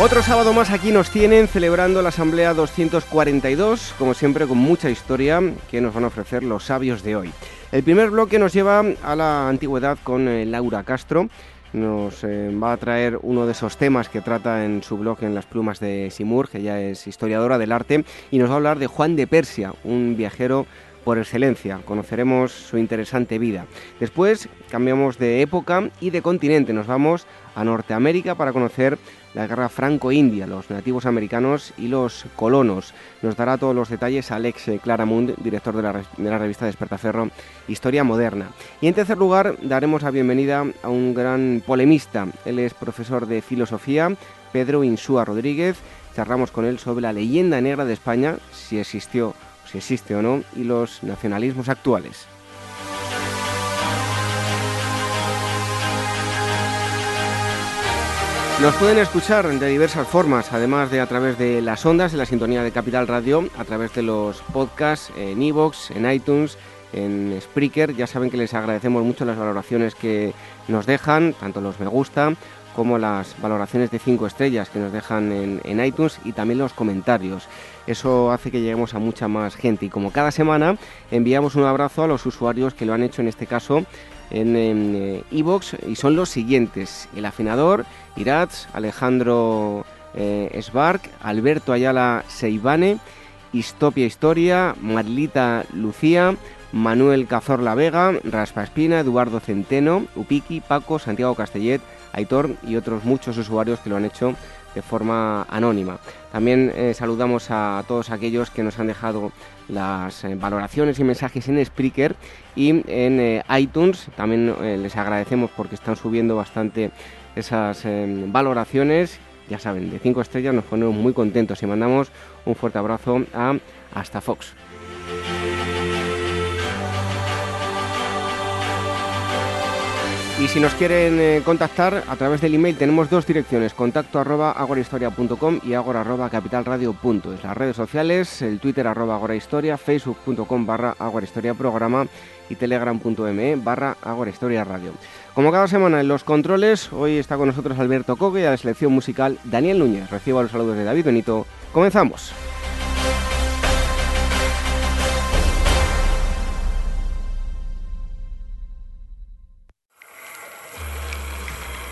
Otro sábado más aquí nos tienen celebrando la Asamblea 242, como siempre con mucha historia que nos van a ofrecer los sabios de hoy. El primer bloque nos lleva a la antigüedad con eh, Laura Castro. Nos eh, va a traer uno de esos temas que trata en su blog en las plumas de Simur, que ya es historiadora del arte, y nos va a hablar de Juan de Persia, un viajero por excelencia. Conoceremos su interesante vida. Después cambiamos de época y de continente. Nos vamos a Norteamérica para conocer la guerra franco-india, los nativos americanos y los colonos. Nos dará todos los detalles Alex Claramund, director de la, de la revista Despertaferro Historia Moderna. Y en tercer lugar daremos la bienvenida a un gran polemista. Él es profesor de filosofía, Pedro Insúa Rodríguez. Charlamos con él sobre la leyenda negra de España, si existió, si existe o no, y los nacionalismos actuales. Nos pueden escuchar de diversas formas, además de a través de las ondas de la sintonía de Capital Radio, a través de los podcasts en iVoox, en iTunes, en Spreaker. Ya saben que les agradecemos mucho las valoraciones que nos dejan, tanto los me gusta como las valoraciones de 5 estrellas que nos dejan en, en, iTunes y también los comentarios. Eso hace que lleguemos a mucha más gente. Y como cada semana enviamos un abrazo a los usuarios que lo han hecho en este caso en Evox y son los siguientes: el afinador, Iratz, Alejandro eh, Alberto Ayala Seibane, Histopia Historia, Marlita Lucía, Manuel Cazorla Vega, Raspa Espina, Eduardo Centeno, Upiki, Paco, Santiago Castellet, Aitor y otros muchos usuarios que lo han hecho de forma anónima. También eh, saludamos a todos aquellos que nos han dejado las eh, valoraciones y mensajes en Spreaker y en eh, iTunes. También les agradecemos porque están subiendo bastante esas valoraciones. Ya saben, de 5 estrellas nos ponemos muy contentos y mandamos un fuerte abrazo a Hasta Fox. Y si nos quieren eh, contactar a través del email tenemos dos direcciones, contacto arroba agorahistoria.com y agora arroba capitalradio.es. Las redes sociales, el twitter arroba agorahistoria, facebook.com barra agorahistoria programa y telegram.me barra agorahistoria radio. Como cada semana en los controles, hoy está con nosotros Alberto Coque y a la selección musical Daniel Núñez. Recibo los saludos de David Benito. Comenzamos.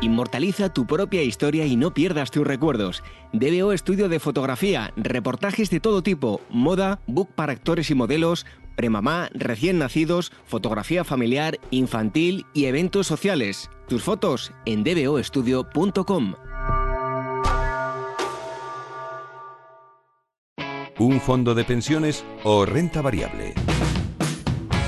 Inmortaliza tu propia historia y no pierdas tus recuerdos. DBO Estudio de Fotografía, reportajes de todo tipo, moda, book para actores y modelos, premamá, recién nacidos, fotografía familiar, infantil y eventos sociales. Tus fotos en dboestudio.com. ¿Un fondo de pensiones o renta variable?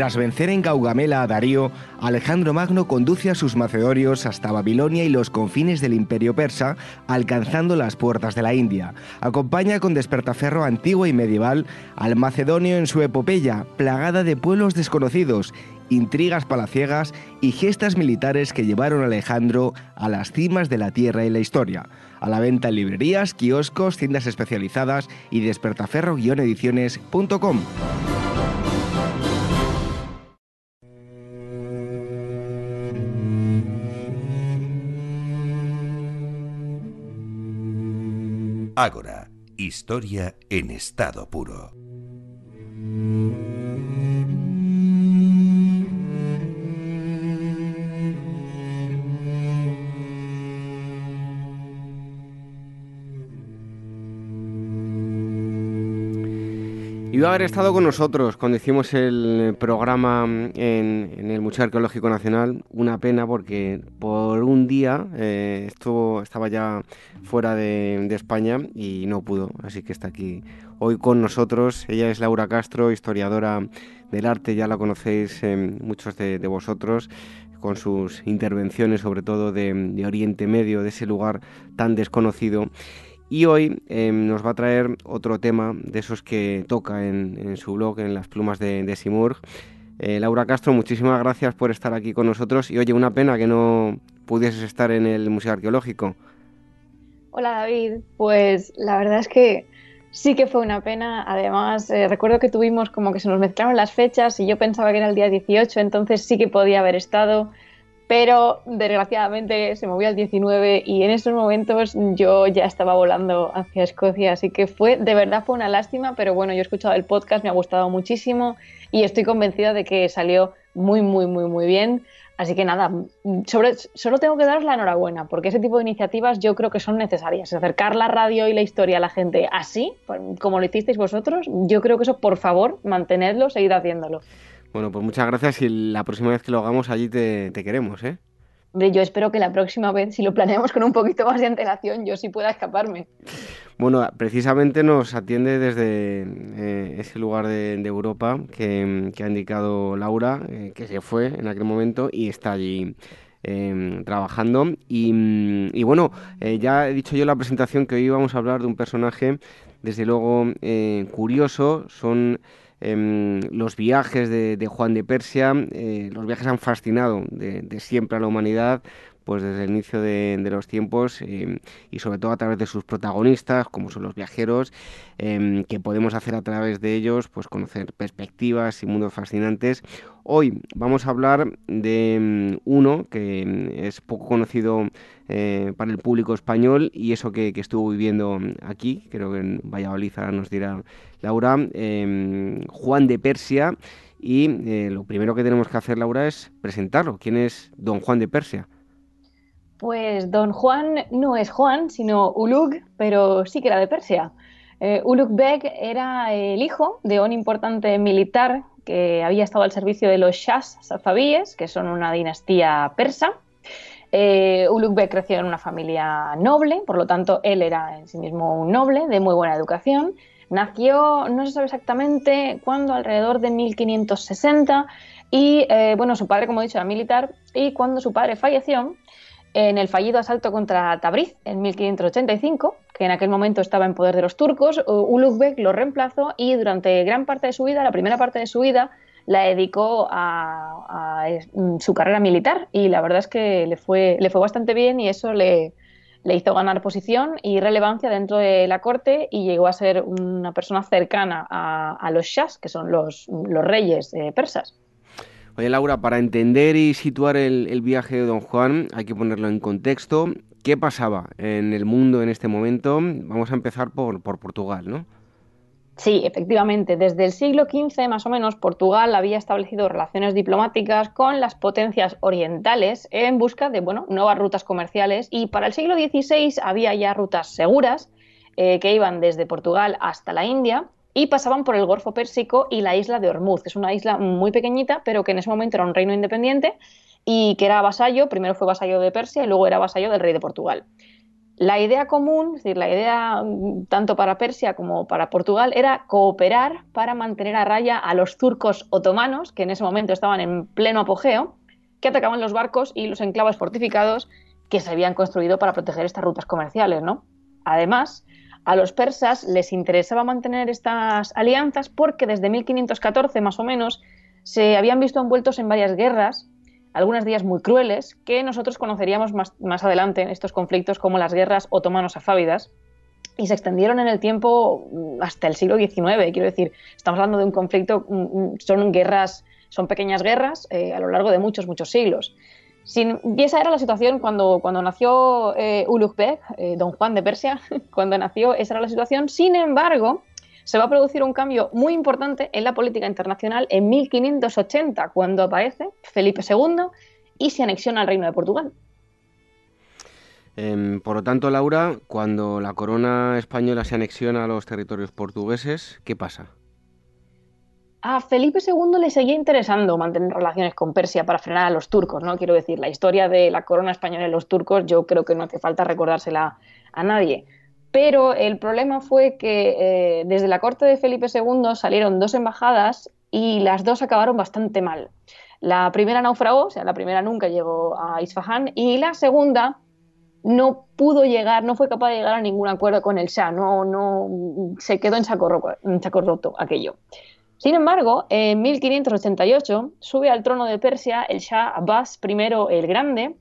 Tras vencer en Gaugamela a Darío, Alejandro Magno conduce a sus macedonios hasta Babilonia y los confines del imperio persa, alcanzando las puertas de la India. Acompaña con despertaferro antiguo y medieval al macedonio en su epopeya, plagada de pueblos desconocidos, intrigas palaciegas y gestas militares que llevaron a Alejandro a las cimas de la tierra y la historia. A la venta en librerías, kioscos, tiendas especializadas y despertaferro-ediciones.com. Ágora, historia en estado puro. Iba a haber estado con nosotros cuando hicimos el programa en, el Museo Arqueológico Nacional. Una pena porque por un día eh, estuvo, estaba ya fuera de, España y no pudo. Así que está aquí hoy con nosotros. Ella es Laura Castro, historiadora del arte, ya la conocéis eh, muchos de, vosotros con sus intervenciones sobre todo de Oriente Medio, de ese lugar tan desconocido. Y hoy em, nos va a traer otro tema de esos que toca en, su blog, en las plumas de, de Simurg. Eh, Laura Castro, muchísimas gracias por estar aquí con nosotros. Y oye, una pena que no pudieses estar en el Museo Arqueológico. Hola David, pues la verdad es que sí que fue una pena. Además, eh, recuerdo que tuvimos como que se nos mezclaron las fechas y yo pensaba que era el día 18, entonces sí que podía haber estado pero desgraciadamente se movió al 19 y en esos momentos yo ya estaba volando hacia Escocia, así que fue, de verdad fue una lástima, pero bueno, yo he escuchado el podcast, me ha gustado muchísimo y estoy convencida de que salió muy, muy, muy, muy bien. Así que nada, sobre, solo tengo que daros la enhorabuena, porque ese tipo de iniciativas yo creo que son necesarias. Acercar la radio y la historia a la gente así, como lo hicisteis vosotros, yo creo que eso, por favor, mantenedlo, seguid haciéndolo. Bueno, pues muchas gracias y la próxima vez que lo hagamos allí te, queremos, ¿eh? Hombre, yo espero que la próxima vez, si lo planeamos con un poquito más de antelación, yo sí pueda escaparme. Bueno, precisamente nos atiende desde eh, ese lugar de, Europa que, ha indicado Laura, eh, que se fue en aquel momento y está allí em, trabajando. Y, y bueno, eh, ya he dicho yo en la presentación que hoy vamos a hablar de un personaje, desde luego, curioso. Son Em, los viajes de, Juan de Persia, eh, los viajes han fascinado de, siempre a la humanidad, pues desde el inicio de, los tiempos em, y sobre todo a través de sus protagonistas, como son los viajeros, em, que podemos hacer a través de ellos, pues conocer perspectivas y mundos fascinantes. Hoy vamos a hablar de uno que es poco conocido eh, para el público español y eso que, estuvo viviendo aquí, creo que en Valladolid nos dirá Laura, em, Juan de Persia. Y eh, lo primero que tenemos que hacer, Laura, es presentarlo. ¿Quién es don Juan de Persia? Pues don Juan no es Juan, sino Ulug, pero sí que era de Persia. Eh, Beg era el hijo de un importante militar que había estado al servicio de los Shahs safabíes, que son una dinastía persa. Eh, Beg creció en una familia noble, por lo tanto él era en sí mismo un noble de muy buena educación Nació, no se sabe exactamente cuándo, alrededor de 1560, y eh, bueno, su padre, como he dicho, era militar, y cuando su padre falleció, en el fallido asalto contra Tabriz en 1585, que en aquel momento estaba en poder de los turcos, Ulugh lo reemplazó y durante gran parte de su vida, la primera parte de su vida, la dedicó a, a, su carrera militar y la verdad es que le fue, le fue bastante bien y eso le, hizo ganar posición y relevancia dentro de la corte y llegó a ser una persona cercana a, los shahs, que son los, los reyes eh, persas. Oye, Laura, para entender y situar el, viaje de Don Juan hay que ponerlo en contexto. ¿Qué pasaba en el mundo en este momento? Vamos a empezar por, por Portugal, ¿no? Sí, efectivamente. Desde el siglo XV, más o menos, Portugal había establecido relaciones diplomáticas con las potencias orientales en busca de bueno, nuevas rutas comerciales y para el siglo XVI había ya rutas seguras eh, que iban desde Portugal hasta la India y pasaban por el Golfo Pérsico y la isla de Hormuz, que es una isla muy pequeñita, pero que en ese momento era un reino independiente y que era vasallo, primero fue vasallo de Persia y luego era vasallo del rey de Portugal. La idea común, es decir, la idea mm, tanto para Persia como para Portugal era cooperar para mantener a raya a los turcos otomanos, que en ese momento estaban en pleno apogeo, que atacaban los barcos y los enclaves fortificados que se habían construido para proteger estas rutas comerciales, ¿no? Además, a los persas les interesaba mantener estas alianzas porque desde 1514 más o menos se habían visto envueltos en varias guerras algunas de ellas muy crueles, que nosotros conoceríamos más, más adelante en estos conflictos como las guerras otomanos-afávidas, y se extendieron en el tiempo mm, hasta el siglo XIX. Quiero decir, estamos hablando de un conflicto, mm, mm, son guerras, son pequeñas guerras eh, a lo largo de muchos, muchos siglos. Y esa era la situación cuando, cuando nació eh, Beg, eh, don Juan de Persia, cuando nació, esa era la situación. Sin embargo, se va a producir un cambio muy importante en la política internacional en 1580, cuando aparece Felipe II y se anexiona al Reino de Portugal. Em, por lo tanto, Laura, cuando la corona española se anexiona a los territorios portugueses, ¿qué pasa? A Felipe II le seguía interesando mantener relaciones con Persia para frenar a los turcos, ¿no? Quiero decir, la historia de la corona española y los turcos, yo creo que no hace falta recordársela a nadie. Pero el problema fue que eh, desde la corte de Felipe II salieron dos embajadas y las dos acabaron bastante mal. La primera naufragó, o sea, la primera nunca llegó a Isfahan y la segunda no pudo llegar, no fue capaz de llegar a ningún acuerdo con el Shah, no, no se quedó en saco, en saco roto aquello. Sin embargo, en 1588 sube al trono de Persia el Shah Abbas I el Grande,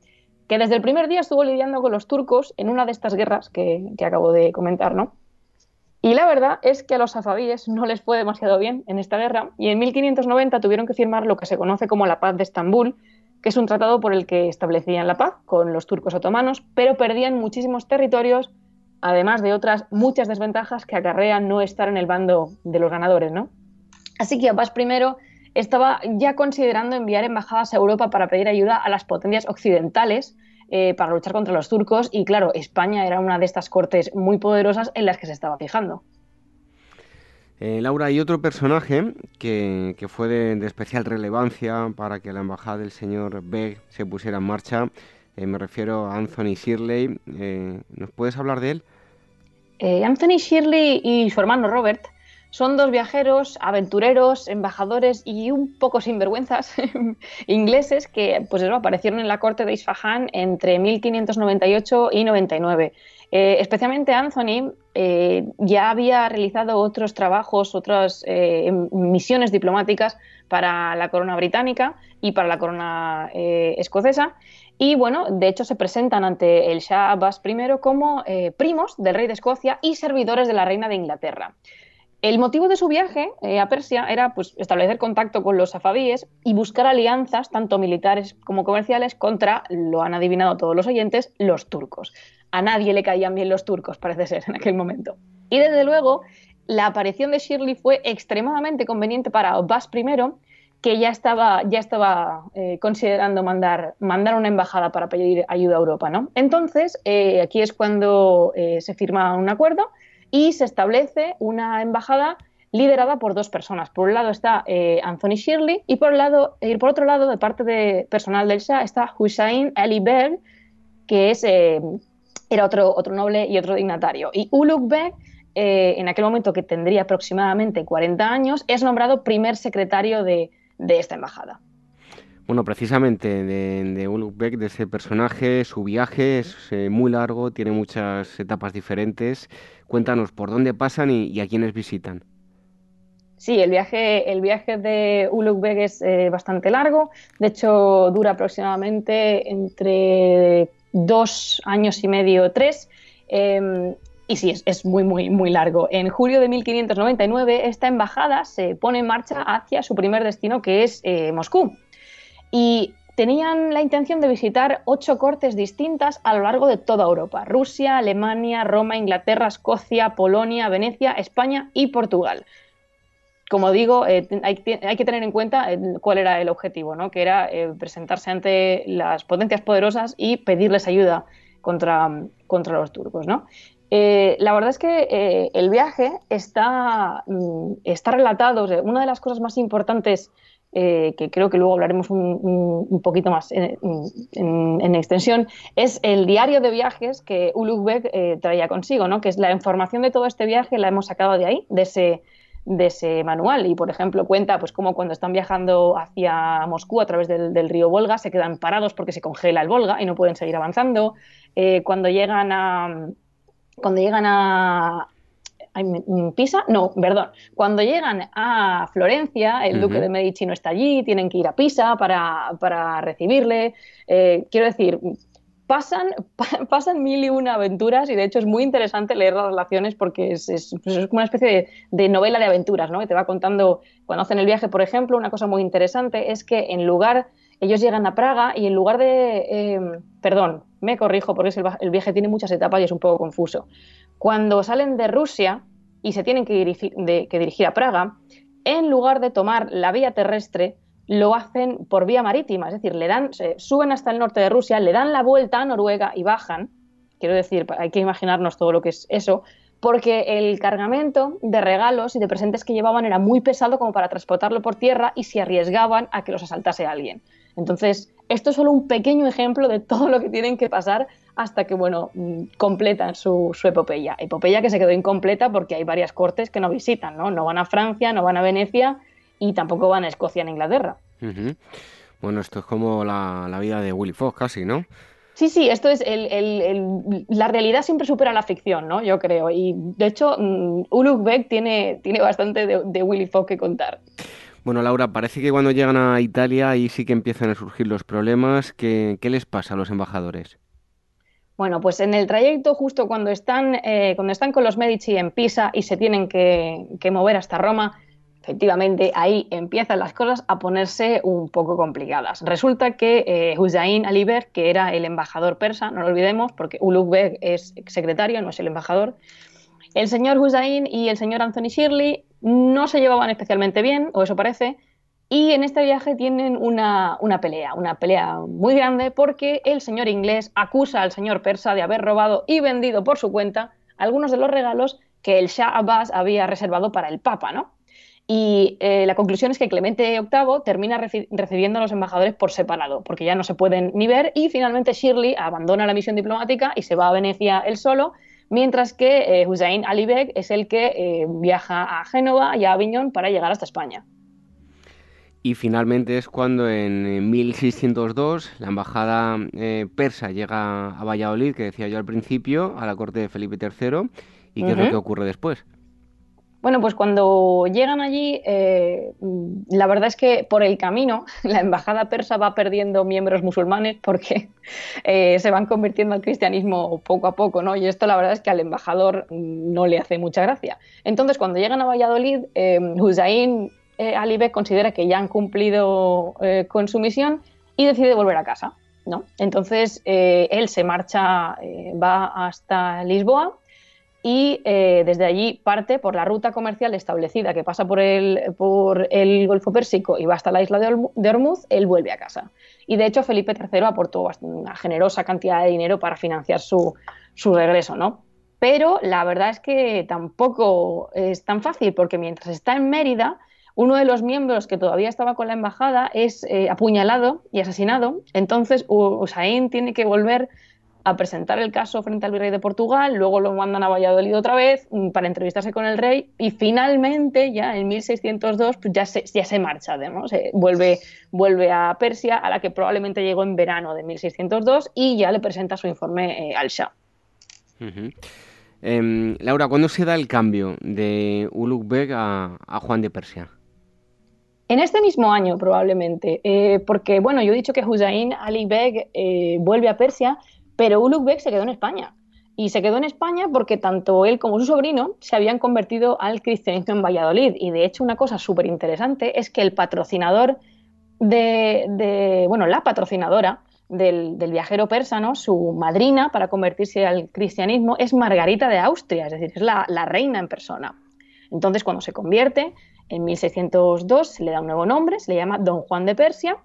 que desde el primer día estuvo lidiando con los turcos en una de estas guerras que, acabo de comentar, ¿no? Y la verdad es que a los safavíes no les fue demasiado bien en esta guerra y en 1590 tuvieron que firmar lo que se conoce como la Paz de Estambul, que es un tratado por el que establecían la paz con los turcos otomanos, pero perdían muchísimos territorios, además de otras muchas desventajas que acarrean no estar en el bando de los ganadores, ¿no? Así que Abbas I estaba ya considerando enviar embajadas a Europa para pedir ayuda a las potencias occidentales eh, para luchar contra los turcos y claro, España era una de estas cortes muy poderosas en las que se estaba fijando. Eh, Laura, hay otro personaje que, fue de, especial relevancia para que la embajada del señor Begg se pusiera en marcha. Eh, me refiero a Anthony Shirley. ¿Nos puedes hablar de él? Anthony Shirley y su hermano Robert son dos viajeros, aventureros, embajadores y un poco sinvergüenzas ingleses que pues aparecieron en la corte de Isfahan entre 1598 y 99. Eh, especialmente Anthony eh, ya había realizado otros trabajos, otras eh, misiones diplomáticas para la corona británica y para la corona escocesa. Y bueno, de hecho se presentan ante el Shah Abbas I como primos del rey de Escocia y servidores de la reina de Inglaterra. El motivo de su viaje eh, a Persia era pues, establecer contacto con los safavíes y buscar alianzas, tanto militares como comerciales, contra, lo han adivinado todos los oyentes, los turcos. A nadie le caían bien los turcos, parece ser, en aquel momento. Y desde luego, la aparición de Shirley fue extremadamente conveniente para Abbas I, que ya estaba, ya estaba eh, considerando mandar, mandar una embajada para pedir ayuda a Europa. ¿no? Entonces, eh, aquí es cuando se firma un acuerdo y se establece una embajada liderada por dos personas. Por un lado está eh, Anthony Shirley y por, lado, y por otro lado, de parte de personal del Shah, está Hussein Ali Beg, que es, eh, era otro, otro noble y otro dignatario. Y Ulugh Beg, eh, en aquel momento que tendría aproximadamente 40 años, es nombrado primer secretario de, de esta embajada. Bueno, precisamente de, de de ese personaje, su viaje es muy largo, tiene muchas etapas diferentes. Cuéntanos por dónde pasan y, a quiénes visitan. Sí, el viaje, el viaje de Ulugh Beg es eh, bastante largo. De hecho, dura aproximadamente entre dos años y medio, tres. Em, y sí, es, muy, muy, muy largo. En julio de 1599, esta embajada se pone en marcha hacia su primer destino, que es eh, Moscú. Y tenían la intención de visitar ocho cortes distintas a lo largo de toda Europa, Rusia, Alemania, Roma, Inglaterra, Escocia, Polonia, Venecia, España y Portugal. Como digo, eh, hay, que tener en cuenta eh, cuál era el objetivo, ¿no? que era eh, presentarse ante las potencias poderosas y pedirles ayuda contra, contra los turcos. ¿no? la verdad es que el viaje está, mm, está relatado, una de las cosas más importantes eh, que creo que luego hablaremos un, poquito más en, extensión, es el diario de viajes que Ulugh eh, traía consigo, ¿no? que es la información de todo este viaje, la hemos sacado de ahí, de ese, de ese manual. Y, por ejemplo, cuenta pues cómo cuando están viajando hacia Moscú a través del, río Volga se quedan parados porque se congela el Volga y no pueden seguir avanzando. Eh, cuando llegan a cuando llegan a, Pisa, no, perdón. Cuando llegan a Florencia, el duque de Medici no está allí, tienen que ir a Pisa para, recibirle. Eh, quiero decir, pasan, pasan mil y una aventuras y de hecho es muy interesante leer las relaciones porque es, es, pues como una especie de, novela de aventuras, ¿no? Que te va contando, cuando hacen el viaje, por ejemplo, una cosa muy interesante es que en lugar, ellos llegan a Praga y en lugar de, em, perdón, me corrijo porque el, viaje tiene muchas etapas y es un poco confuso. Cuando salen de Rusia y se tienen que dirigir, a Praga, en lugar de tomar la vía terrestre, lo hacen por vía marítima, es decir, le dan, suben hasta el norte de Rusia, le dan la vuelta a Noruega y bajan. Quiero decir, hay que imaginarnos todo lo que es eso, porque el cargamento de regalos y de presentes que llevaban era muy pesado como para transportarlo por tierra y se arriesgaban a que los asaltase alguien. Entonces, esto es solo un pequeño ejemplo de todo lo que tienen que pasar hasta que, bueno, mm, completan su, epopeya. Epopeya que se quedó incompleta porque hay varias cortes que no visitan, ¿no? No van a Francia, no van a Venecia y tampoco van a Escocia ni Inglaterra. Bueno, esto es como la, vida de Willy Fox casi, ¿no? Sí, sí, esto es el, la realidad siempre supera la ficción, ¿no? Yo creo. Y de hecho, um, Beck tiene, tiene bastante de, de Willy Fox que contar. Bueno, Laura, parece que cuando llegan a Italia ahí sí que empiezan a surgir los problemas. ¿Qué, qué les pasa a los embajadores? Bueno, pues en el trayecto, justo cuando están, eh, cuando están con los Medici en Pisa y se tienen que, mover hasta Roma, efectivamente ahí empiezan las cosas a ponerse un poco complicadas. Resulta que eh, Hussein Aliber, que era el embajador persa, no lo olvidemos, porque Ulugh es secretario, no es el embajador, el señor Hussein y el señor Anthony Shirley no se llevaban especialmente bien, o eso parece, y en este viaje tienen una, pelea, una pelea muy grande porque el señor inglés acusa al señor persa de haber robado y vendido por su cuenta algunos de los regalos que el Shah Abbas había reservado para el Papa, ¿no? Y eh, la conclusión es que Clemente VIII termina recibiendo a los embajadores por separado, porque ya no se pueden ni ver, y finalmente Shirley abandona la misión diplomática y se va a Venecia él solo, mientras que eh, Hussein Ali Beg es el que eh, viaja a Génova y a Aviñón para llegar hasta España. Y finalmente es cuando en 1602 la embajada eh, persa llega a Valladolid, que decía yo al principio, a la corte de Felipe III. ¿Y qué es lo que ocurre después? Bueno, pues cuando llegan allí, eh, la verdad es que por el camino la embajada persa va perdiendo miembros musulmanes porque eh, se van convirtiendo al cristianismo poco a poco, ¿no? Y esto la verdad es que al embajador no le hace mucha gracia. Entonces, cuando llegan a Valladolid, Hussein eh, Alibek considera que ya han cumplido eh, con su misión y decide volver a casa. ¿no? Entonces eh, él se marcha, eh, va hasta Lisboa y desde allí parte por la ruta comercial establecida que pasa por el, por el Golfo Pérsico y va hasta la isla de, Hormuz, él vuelve a casa. Y de hecho Felipe III aportó una generosa cantidad de dinero para financiar su, su regreso, ¿no? Pero la verdad es que tampoco es tan fácil porque mientras está en Mérida, uno de los miembros que todavía estaba con la embajada es eh, apuñalado y asesinado. Entonces Usain tiene que volver a presentar el caso frente al virrey de Portugal, luego lo mandan a Valladolid otra vez mm, para entrevistarse con el rey y finalmente ya en 1602 pues ya, se, ya se marcha, vuelve, vuelve a Persia a la que probablemente llegó en verano de 1602 y ya le presenta su informe eh, al Shah. Em, Laura, ¿cuándo se da el cambio de Ulugh Beg a Juan de Persia? En este mismo año, probablemente, eh, porque, bueno, yo he dicho que Hussein Ali Beg eh, vuelve a Persia, pero Ulugh Beg se quedó en España. Y se quedó en España porque tanto él como su sobrino se habían convertido al cristianismo en Valladolid. Y de hecho, una cosa súper interesante es que el patrocinador de, bueno, la patrocinadora del, viajero persano, su madrina para convertirse al cristianismo, es Margarita de Austria, es decir, es la reina en persona. Entonces, cuando se convierte, en 1602 se le da un nuevo nombre, se le llama Don Juan de Persia,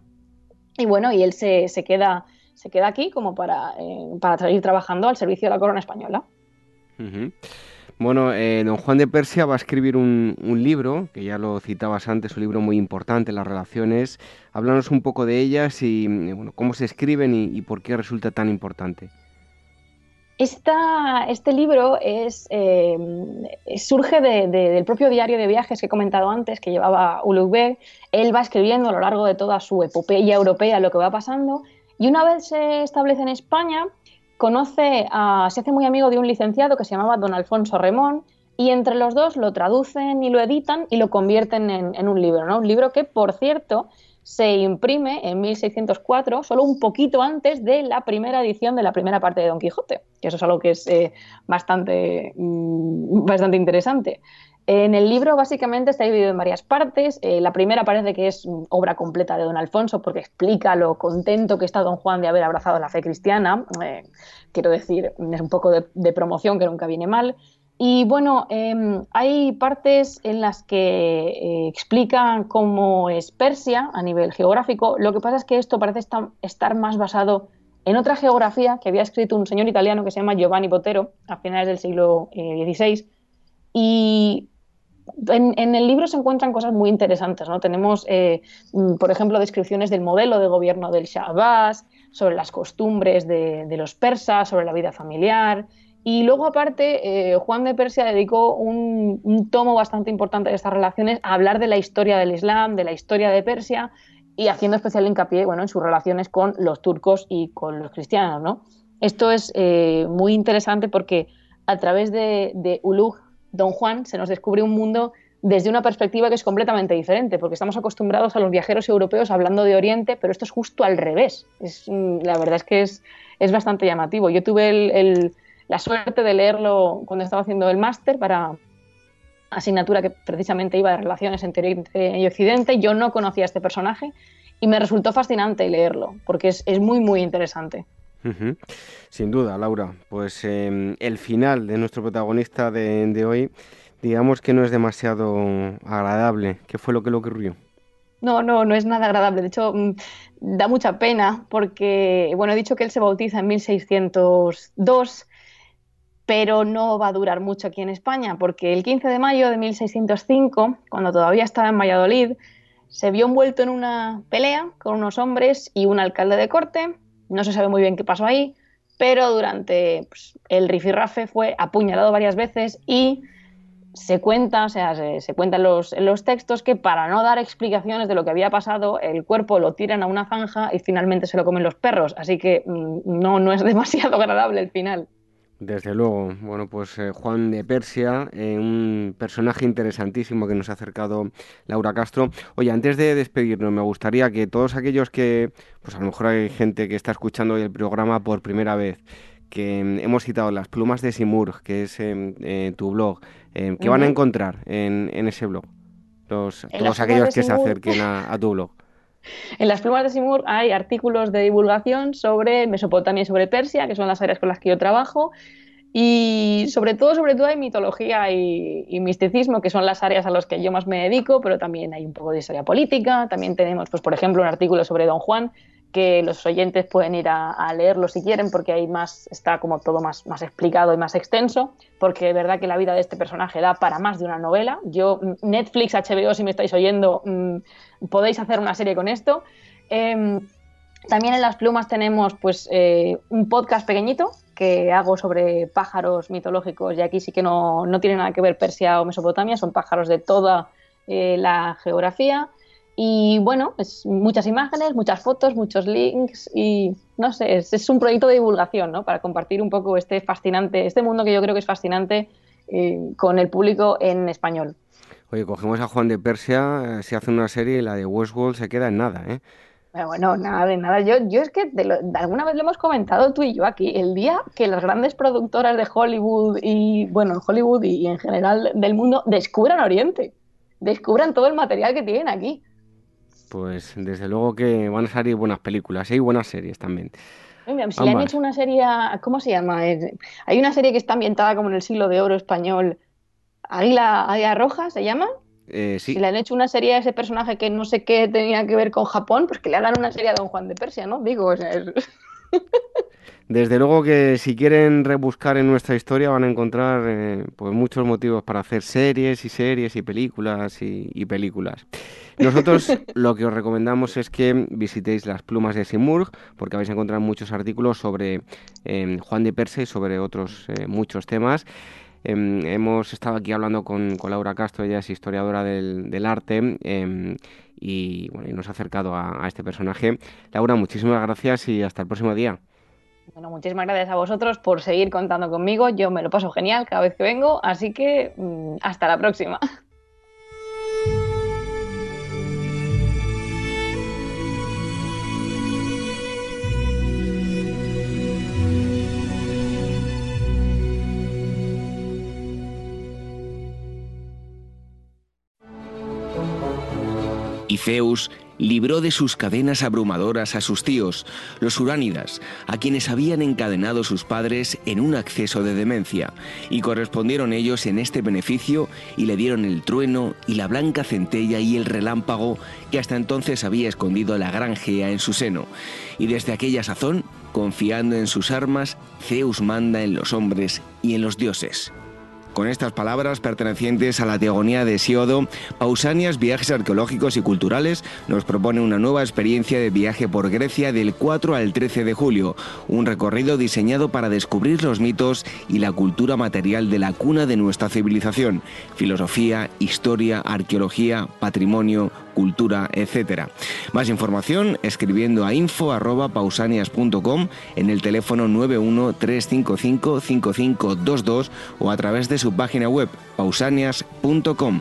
y bueno, y él se, queda, se queda aquí como para, eh, para seguir trabajando al servicio de la corona española. Bueno, eh, don Juan de Persia va a escribir un, libro, que ya lo citabas antes, un libro muy importante, las relaciones. Háblanos un poco de ellas y bueno, cómo se escriben y, por qué resulta tan importante. Este libro eh, surge del propio diario de viajes que he comentado antes, que llevaba Ulugh Él va escribiendo a lo largo de toda su epopeya europea lo que va pasando. Y una vez se establece en España, conoce se hace muy amigo de un licenciado que se llamaba don Alfonso Remón y entre los dos lo traducen y lo editan y lo convierten en, un libro, ¿no? Un libro que, por cierto, se imprime en 1604, solo un poquito antes de la primera edición de la primera parte de Don Quijote, que eso es algo que es eh, bastante, mm, bastante interesante. En el libro básicamente está dividido en varias partes. Eh, la primera parece que es obra completa de don Alfonso porque explica lo contento que está don Juan de haber abrazado la fe cristiana. Eh, quiero decir, es un poco de, promoción que nunca viene mal. Y bueno, em, hay partes en las que eh, explican cómo es Persia a nivel geográfico. Lo que pasa es que esto parece estar más basado en otra geografía que había escrito un señor italiano que se llama Giovanni Botero a finales del siglo XVI. Y en, el libro se encuentran cosas muy interesantes, ¿no? Tenemos, eh, mm, por ejemplo, descripciones del modelo de gobierno del Shah sobre las costumbres de, los persas, sobre la vida familiar. Y luego, aparte, eh, Juan de Persia dedicó un, tomo bastante importante de estas relaciones a hablar de la historia del Islam, de la historia de Persia, y haciendo especial hincapié bueno, en sus relaciones con los turcos y con los cristianos. ¿no? Esto es eh, muy interesante porque a través de, de Ulugh Don Juan se nos descubre un mundo desde una perspectiva que es completamente diferente, porque estamos acostumbrados a los viajeros europeos hablando de Oriente, pero esto es justo al revés. Mm, la verdad es que es, es bastante llamativo. Yo tuve la suerte de leerlo cuando estaba haciendo el máster para asignatura que precisamente iba de relaciones entre Oriente y Occidente. Yo no conocía a este personaje y me resultó fascinante leerlo, porque es, es muy, muy interesante. Sin duda, Laura. Pues em, el final de nuestro protagonista de, hoy, digamos que no es demasiado agradable. ¿Qué fue lo que le ocurrió? No, no, no es nada agradable. De hecho, mm, da mucha pena porque, bueno, he dicho que él se bautiza en 1602, pero no va a durar mucho aquí en España, porque el 15 de mayo de 1605, cuando todavía estaba en Valladolid, se vio envuelto en una pelea con unos hombres y un alcalde de corte no se sabe muy bien qué pasó ahí, pero durante pues, el rifirrafe fue apuñalado varias veces y se cuenta, o sea, se, cuenta en los, los, textos que para no dar explicaciones de lo que había pasado, el cuerpo lo tiran a una zanja y finalmente se lo comen los perros. Así que mm, no es demasiado agradable el final. Desde luego. Bueno, pues eh, Juan de Persia, eh, un personaje interesantísimo que nos ha acercado Laura Castro. Oye, antes de despedirnos, me gustaría que todos aquellos que, pues a lo mejor hay gente que está escuchando el programa por primera vez, que mm, hemos citado las plumas de Simur, que es em, eh, tu blog, ¿qué van a encontrar en, ese blog? todos aquellos que se acerquen a, tu blog. En las plumas de Simur hay artículos de divulgación sobre Mesopotamia y sobre Persia, que son las áreas con las que yo trabajo. Y sobre todo, sobre todo hay mitología y, misticismo, que son las áreas a las que yo más me dedico, pero también hay un poco de historia política. También tenemos, pues, por ejemplo, un artículo sobre Don Juan, que los oyentes pueden ir a, leerlo si quieren, porque ahí más está como todo más, más explicado y más extenso, porque es verdad que la vida de este personaje da para más de una novela. Yo, Netflix, HBO, si me estáis oyendo, mm, podéis hacer una serie con esto. Em, también en las plumas tenemos pues eh, un podcast pequeñito que hago sobre pájaros mitológicos y aquí sí que no, no tiene nada que ver Persia o Mesopotamia, son pájaros de toda eh, la geografía. Y bueno, es muchas imágenes, muchas fotos, muchos links y no sé, es, un proyecto de divulgación, ¿no? Para compartir un poco este fascinante, este mundo que yo creo que es fascinante eh, con el público en español. Oye, cogemos a Juan de Persia, se hace una serie y la de Westworld se queda en nada, ¿eh? Bueno, nada de nada. Yo, yo es que de alguna vez lo hemos comentado tú y yo aquí. El día que las grandes productoras de Hollywood y, bueno, en Hollywood y, en general del mundo descubran Oriente, descubran todo el material que tienen aquí. Pues desde luego que van a salir buenas películas y buenas series también. Si le han hecho una serie, ¿cómo se llama? Hay una serie que está ambientada como en el siglo de oro español. Águila, Águila Roja se llama. Eh, si le han hecho una serie a ese personaje que no sé qué tenía que ver con Japón, pues que le hagan una serie a Don Juan de Persia, ¿no? Digo, Desde luego que si quieren rebuscar en nuestra historia van a encontrar eh, pues muchos motivos para hacer series y series y películas y, películas. Nosotros lo que os recomendamos es que visitéis las plumas de Simurg porque vais a encontrar muchos artículos sobre em, Juan de Perse y sobre otros eh, muchos temas. Em, hemos estado aquí hablando con, Laura Castro, ella es historiadora del, arte em, y, bueno, y nos ha acercado a este personaje. Laura, muchísimas gracias y hasta el próximo día. Bueno, muchísimas gracias a vosotros por seguir contando conmigo. Yo me lo paso genial cada vez que vengo, así que mm, hasta la próxima. Y Zeus libró de sus cadenas abrumadoras a sus tíos, los uránidas, a quienes habían encadenado sus padres en un acceso de demencia, y correspondieron ellos en este beneficio y le dieron el trueno y la blanca centella y el relámpago que hasta entonces había escondido la gran Gea en su seno. Y desde aquella sazón, confiando en sus armas, Zeus manda en los hombres y en los dioses. Con estas palabras pertenecientes a la teogonía de Siodo, Pausanias Viajes Arqueológicos y Culturales nos propone una nueva experiencia de viaje por Grecia del 4 al 13 de julio, un recorrido diseñado para descubrir los mitos y la cultura material de la cuna de nuestra civilización, filosofía, historia, arqueología, patrimonio, cultura, etc. Más información escribiendo a info.pausanias.com en el teléfono 913555522 o a través de su página web pausanias.com.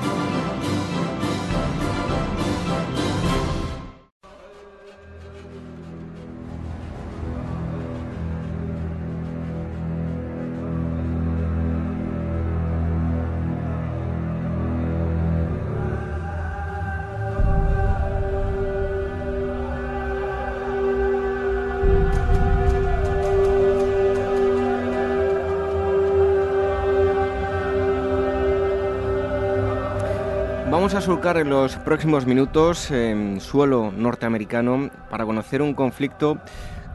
Vamos a surcar en los próximos minutos en suelo norteamericano para conocer un conflicto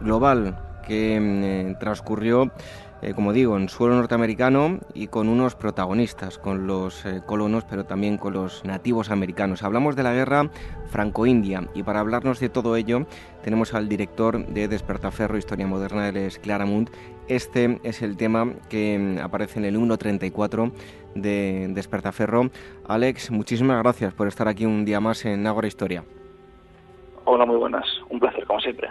global que mm, eh, transcurrió, eh, como digo, en suelo norteamericano y con unos protagonistas, con los eh, colonos, pero también con los nativos americanos. Hablamos de la guerra franco-india y para hablarnos de todo ello tenemos al director de Despertaferro, Historia Moderna, él es Claramund. Este es el tema que mm, aparece en el 1.34 de Despertaferro. Alex, muchísimas gracias por estar aquí un día más en Ágora Historia. Hola, muy buenas. Un placer, como siempre.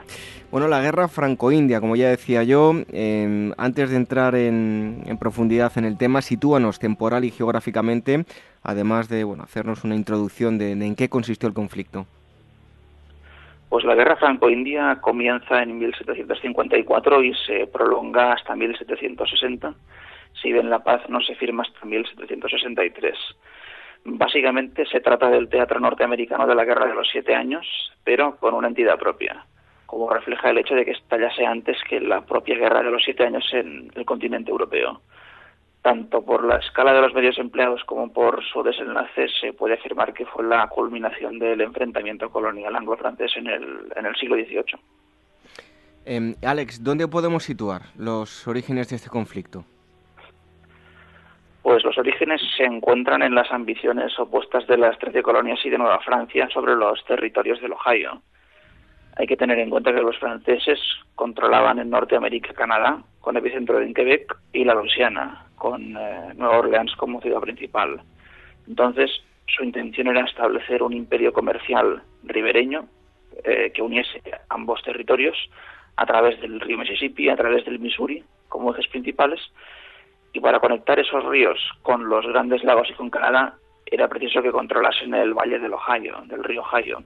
Bueno, la guerra franco-india, como ya decía yo, em, antes de entrar en, profundidad en el tema, sitúanos temporal y geográficamente, además de bueno, hacernos una introducción de, en qué consistió el conflicto. Pues la guerra franco-india comienza en 1754 y se prolonga hasta 1760 si bien la paz no se firma hasta 1763. Básicamente se trata del teatro norteamericano de la Guerra de los Siete Años, pero con una entidad propia, como refleja el hecho de que estallase antes que la propia Guerra de los Siete Años en el continente europeo. Tanto por la escala de los medios empleados como por su desenlace se puede afirmar que fue la culminación del enfrentamiento colonial anglo-francés en el, en el siglo XVIII. Em, Alex, ¿dónde podemos situar los orígenes de este conflicto? Pues los orígenes se encuentran en las ambiciones opuestas de las trece colonias y de Nueva Francia sobre los territorios del Ohio. Hay que tener en cuenta que los franceses controlaban en Norteamérica Canadá, con epicentro en Quebec, y la Luisiana, con Nueva Orleans como ciudad principal. Entonces, su intención era establecer un imperio comercial ribereño que uniese ambos territorios a través del río Mississippi, a través del Missouri, como ejes principales, y para conectar esos ríos con los grandes lagos y con Canadá era preciso que controlasen el valle del Ohio, del río Ohio.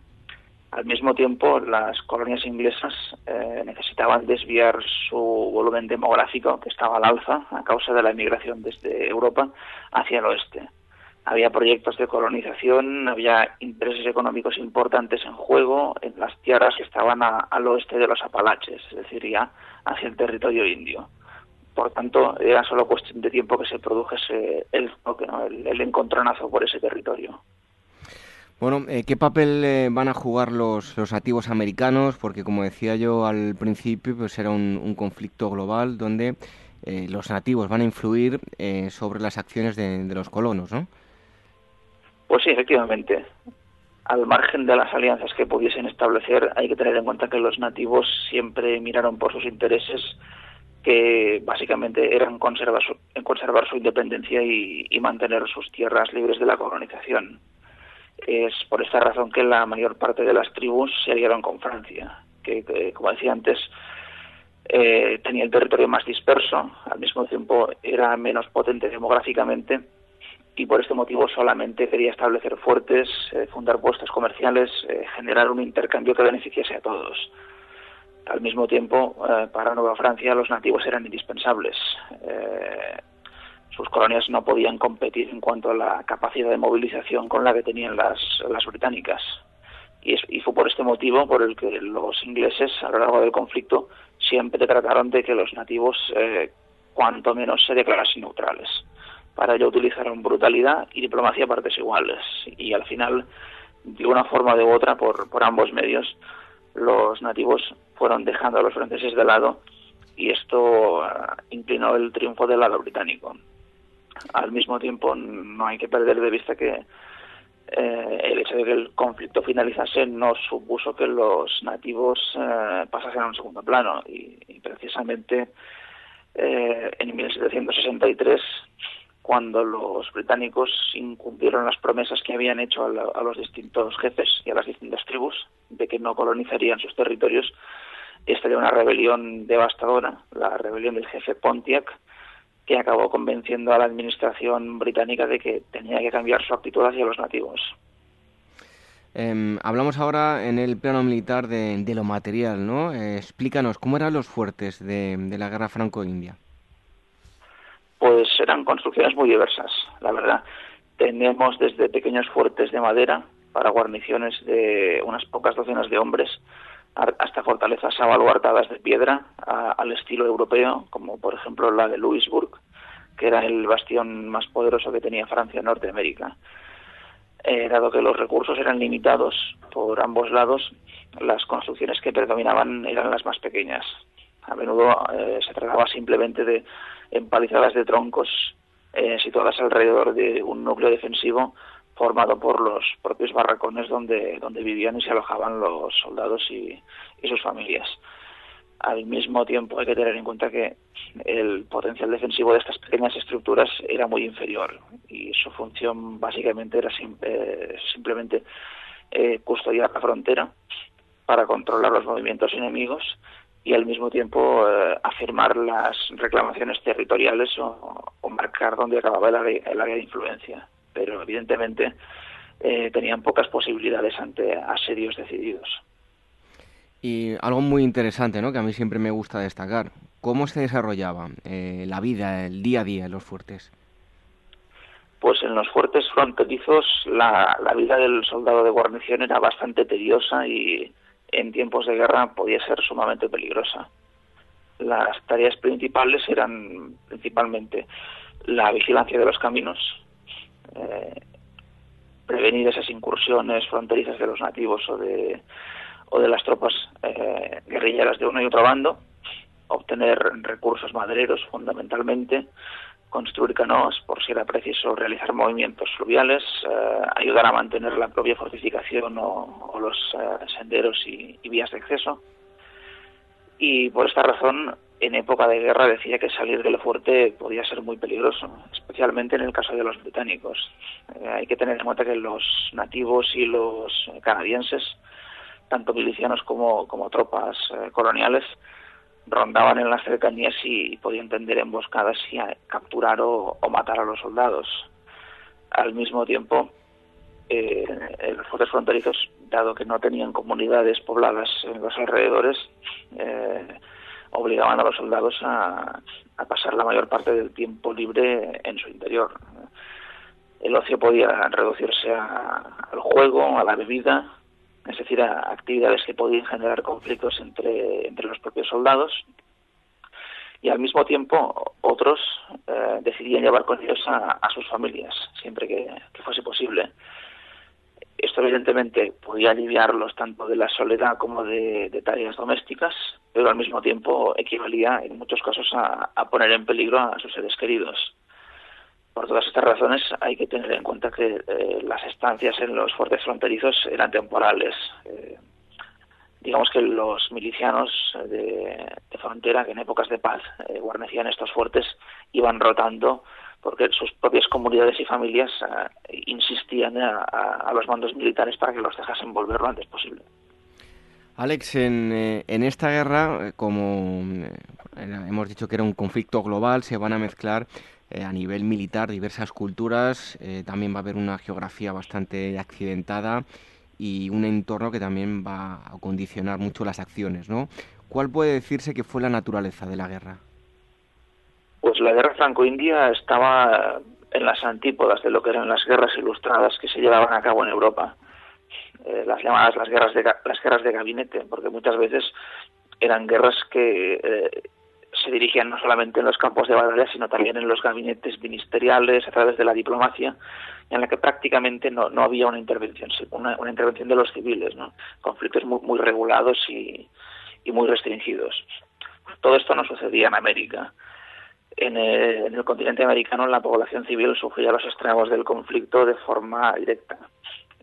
Al mismo tiempo, las colonias inglesas eh, necesitaban desviar su volumen demográfico, que estaba al alza, a causa de la emigración desde Europa hacia el oeste. Había proyectos de colonización, había intereses económicos importantes en juego en las tierras que estaban al oeste de los Apalaches, es decir, ya hacia el territorio indio. Por tanto, era solo cuestión de tiempo que se produjese el, el, encontronazo por ese territorio. Bueno, eh, ¿qué papel eh, van a jugar los, los nativos americanos? Porque como decía yo al principio, pues era un, conflicto global donde eh, los nativos van a influir sobre las acciones de, de, los colonos, ¿no? Pues sí, efectivamente. Al margen de las alianzas que pudiesen establecer, hay que tener en cuenta que los nativos siempre miraron por sus intereses que básicamente eran conservar su, conservar su independencia y, mantener sus tierras libres de la colonización. Es por esta razón que la mayor parte de las tribus se aliaron con Francia, que, como decía antes, eh, tenía el territorio más disperso, al mismo tiempo era menos potente demográficamente y por este motivo solamente quería establecer fuertes, eh, fundar puestos comerciales, eh, generar un intercambio que beneficiase a todos. Al mismo tiempo, eh, para Nueva Francia los nativos eran indispensables. Eh, sus colonias no podían competir en cuanto a la capacidad de movilización con la que tenían las, las británicas. Y, y, fue por este motivo por el que los ingleses, a lo largo del conflicto, siempre trataron de que los nativos, eh, cuanto menos, se declarasen neutrales. Para ello utilizaron brutalidad y diplomacia a partes iguales. Y al final, de una forma u otra, por ambos medios, los nativos fueron dejando a los franceses de lado y esto ah, inclinó el triunfo del lado británico. Al mismo tiempo, no hay que perder de vista que eh, el hecho de que el conflicto finalizase no supuso que los nativos eh, pasasen a un segundo plano y, precisamente eh, en 1763 cuando los británicos incumplieron las promesas que habían hecho a, los distintos jefes y a las distintas tribus de que no colonizarían sus territorios, estalló una rebelión devastadora, la rebelión del jefe Pontiac, que acabó convenciendo a la administración británica de que tenía que cambiar su actitud hacia los nativos. Em, hablamos ahora en el plano militar de, lo material, ¿no? Eh, explícanos, ¿cómo eran los fuertes de la guerra franco-india? pues eran construcciones muy diversas, la verdad. Tenemos desde pequeños fuertes de madera para guarniciones de unas pocas docenas de hombres hasta fortalezas abaluartadas de piedra al estilo europeo, como por ejemplo la de Louisbourg, que era el bastión más poderoso que tenía Francia en Norteamérica. Eh, dado que los recursos eran limitados por ambos lados, las construcciones que predominaban eran las más pequeñas. A menudo eh, se trataba simplemente de empalizadas de troncos eh, situadas alrededor de un núcleo defensivo formado por los propios barracones donde, donde vivían y se alojaban los soldados y, sus familias. Al mismo tiempo hay que tener en cuenta que el potencial defensivo de estas pequeñas estructuras era muy inferior y su función básicamente era simplemente eh, custodiar la frontera para controlar los movimientos enemigos y al mismo tiempo eh, afirmar las reclamaciones territoriales o, marcar dónde acababa el área, de influencia. Pero evidentemente eh, tenían pocas posibilidades ante asedios decididos. Y algo muy interesante, ¿no? que a mí siempre me gusta destacar, ¿cómo se desarrollaba eh, la vida, el día a día en los fuertes? Pues en los fuertes fronterizos la, la vida del soldado de guarnición era bastante tediosa y, en tiempos de guerra podía ser sumamente peligrosa. Las tareas principales eran principalmente la vigilancia de los caminos, eh, prevenir esas incursiones fronterizas de los nativos o de, o de las tropas eh, guerrilleras de uno y otro bando, obtener recursos madereros fundamentalmente, construir canoas por si era preciso realizar movimientos fluviales, eh, ayudar a mantener la propia fortificación o, los eh, senderos y, vías de acceso. Y por esta razón en época de guerra decía que salir del fuerte podía ser muy peligroso, especialmente en el caso de los británicos. Eh, hay que tener en cuenta que los nativos y los canadienses, tanto milicianos como, como tropas eh, coloniales, rondaban en las cercanías y podían tender emboscadas y capturar o, matar a los soldados. Al mismo tiempo, eh, los fuertes fronterizos, dado que no tenían comunidades pobladas en los alrededores, obligaban a los soldados a, pasar la mayor parte del tiempo libre en su interior. El ocio podía reducirse al juego, a la bebida, es decir, a actividades que podían generar conflictos entre, entre los propios soldados. Y al mismo tiempo, otros eh, decidían llevar con ellos a, sus familias, siempre que fuese posible. Esto evidentemente podía aliviarlos tanto de la soledad como de, tareas domésticas, pero al mismo tiempo equivalía en muchos casos a, poner en peligro a sus seres queridos. Por todas estas razones hay que tener en cuenta que eh, las estancias en los fuertes fronterizos eran temporales. Eh, digamos que los milicianos de, frontera que en épocas de paz eh, guarnecían estos fuertes iban rotando porque sus propias comunidades y familias insistían a, los mandos militares para que los dejasen volver lo antes posible. Alex, en, eh, esta guerra, eh, como hemos dicho que era un conflicto global, se van a mezclar a nivel militar diversas culturas, también va a haber una geografía bastante accidentada y un entorno que también va a condicionar mucho las acciones, ¿no? ¿Cuál puede decirse que fue la naturaleza de la guerra? Pues la guerra franco-india estaba en las antípodas de lo que eran las guerras ilustradas que se llevaban a cabo en Europa, eh, las llamadas las guerras de las guerras de gabinete, porque muchas veces eran guerras que eh, se dirigían no solamente en los campos de batalla, sino también en los gabinetes ministeriales, a través de la diplomacia, en la que prácticamente no, no había una intervención, una, una intervención de los civiles, ¿no? conflictos muy, muy regulados y, y muy restringidos. Todo esto no sucedía en América en el, continente americano la población civil sufría los extremos del conflicto de forma directa.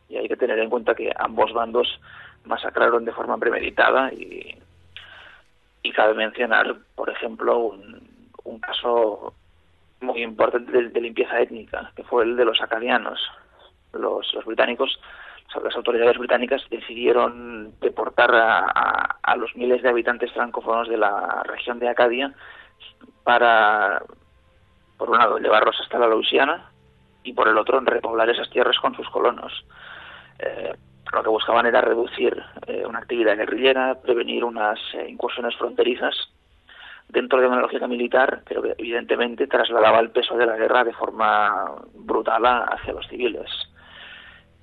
Y hay que tener en cuenta que ambos bandos masacraron de forma premeditada y, y cabe mencionar, por ejemplo, un, caso muy importante de, limpieza étnica, que fue el de los acadianos. Los, los británicos, las autoridades británicas decidieron deportar a, los miles de habitantes francófonos de la región de Acadia para, por un lado, llevarlos hasta la Louisiana y por el otro, repoblar esas tierras con sus colonos. Eh, lo que buscaban era reducir eh, una actividad guerrillera, prevenir unas eh, incursiones fronterizas dentro de una lógica militar, pero que evidentemente trasladaba el peso de la guerra de forma brutal hacia los civiles.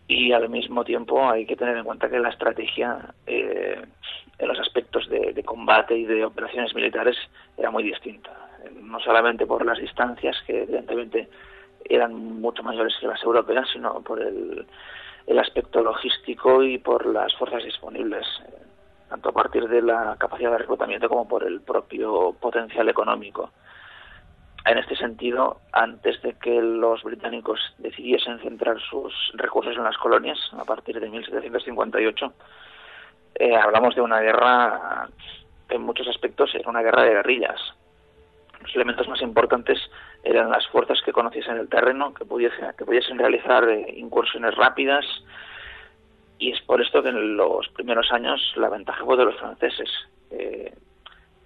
Y al mismo tiempo hay que tener en cuenta que la estrategia en los aspectos de, combate y de operaciones militares era muy distinta. No solamente por las distancias, que evidentemente eran mucho mayores que las europeas, sino por el, aspecto logístico y por las fuerzas disponibles, tanto a partir de la capacidad de reclutamiento como por el propio potencial económico. En este sentido, antes de que los británicos decidiesen centrar sus recursos en las colonias, a partir de 1758, eh, hablamos de una guerra en muchos aspectos era una guerra de guerrillas. Los elementos más importantes eran las fuerzas que conociesen el terreno, que pudiesen, que pudiesen realizar eh, incursiones rápidas, y es por esto que en los primeros años la ventaja fue de los franceses.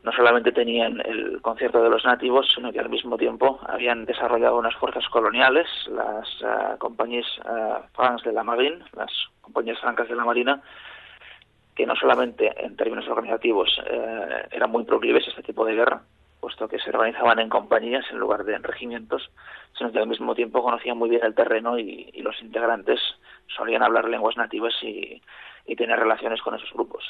no solamente tenían el concierto de los nativos, sino que al mismo tiempo habían desarrollado unas fuerzas coloniales, las uh, compañías uh, de la Marine, las compañías francas de la Marina, que no solamente en términos organizativos eh, eran muy proclives a este tipo de guerra, puesto que se organizaban en compañías en lugar de en regimientos, sino que al mismo tiempo conocían muy bien el terreno y, los integrantes solían hablar lenguas nativas y, tener relaciones con esos grupos.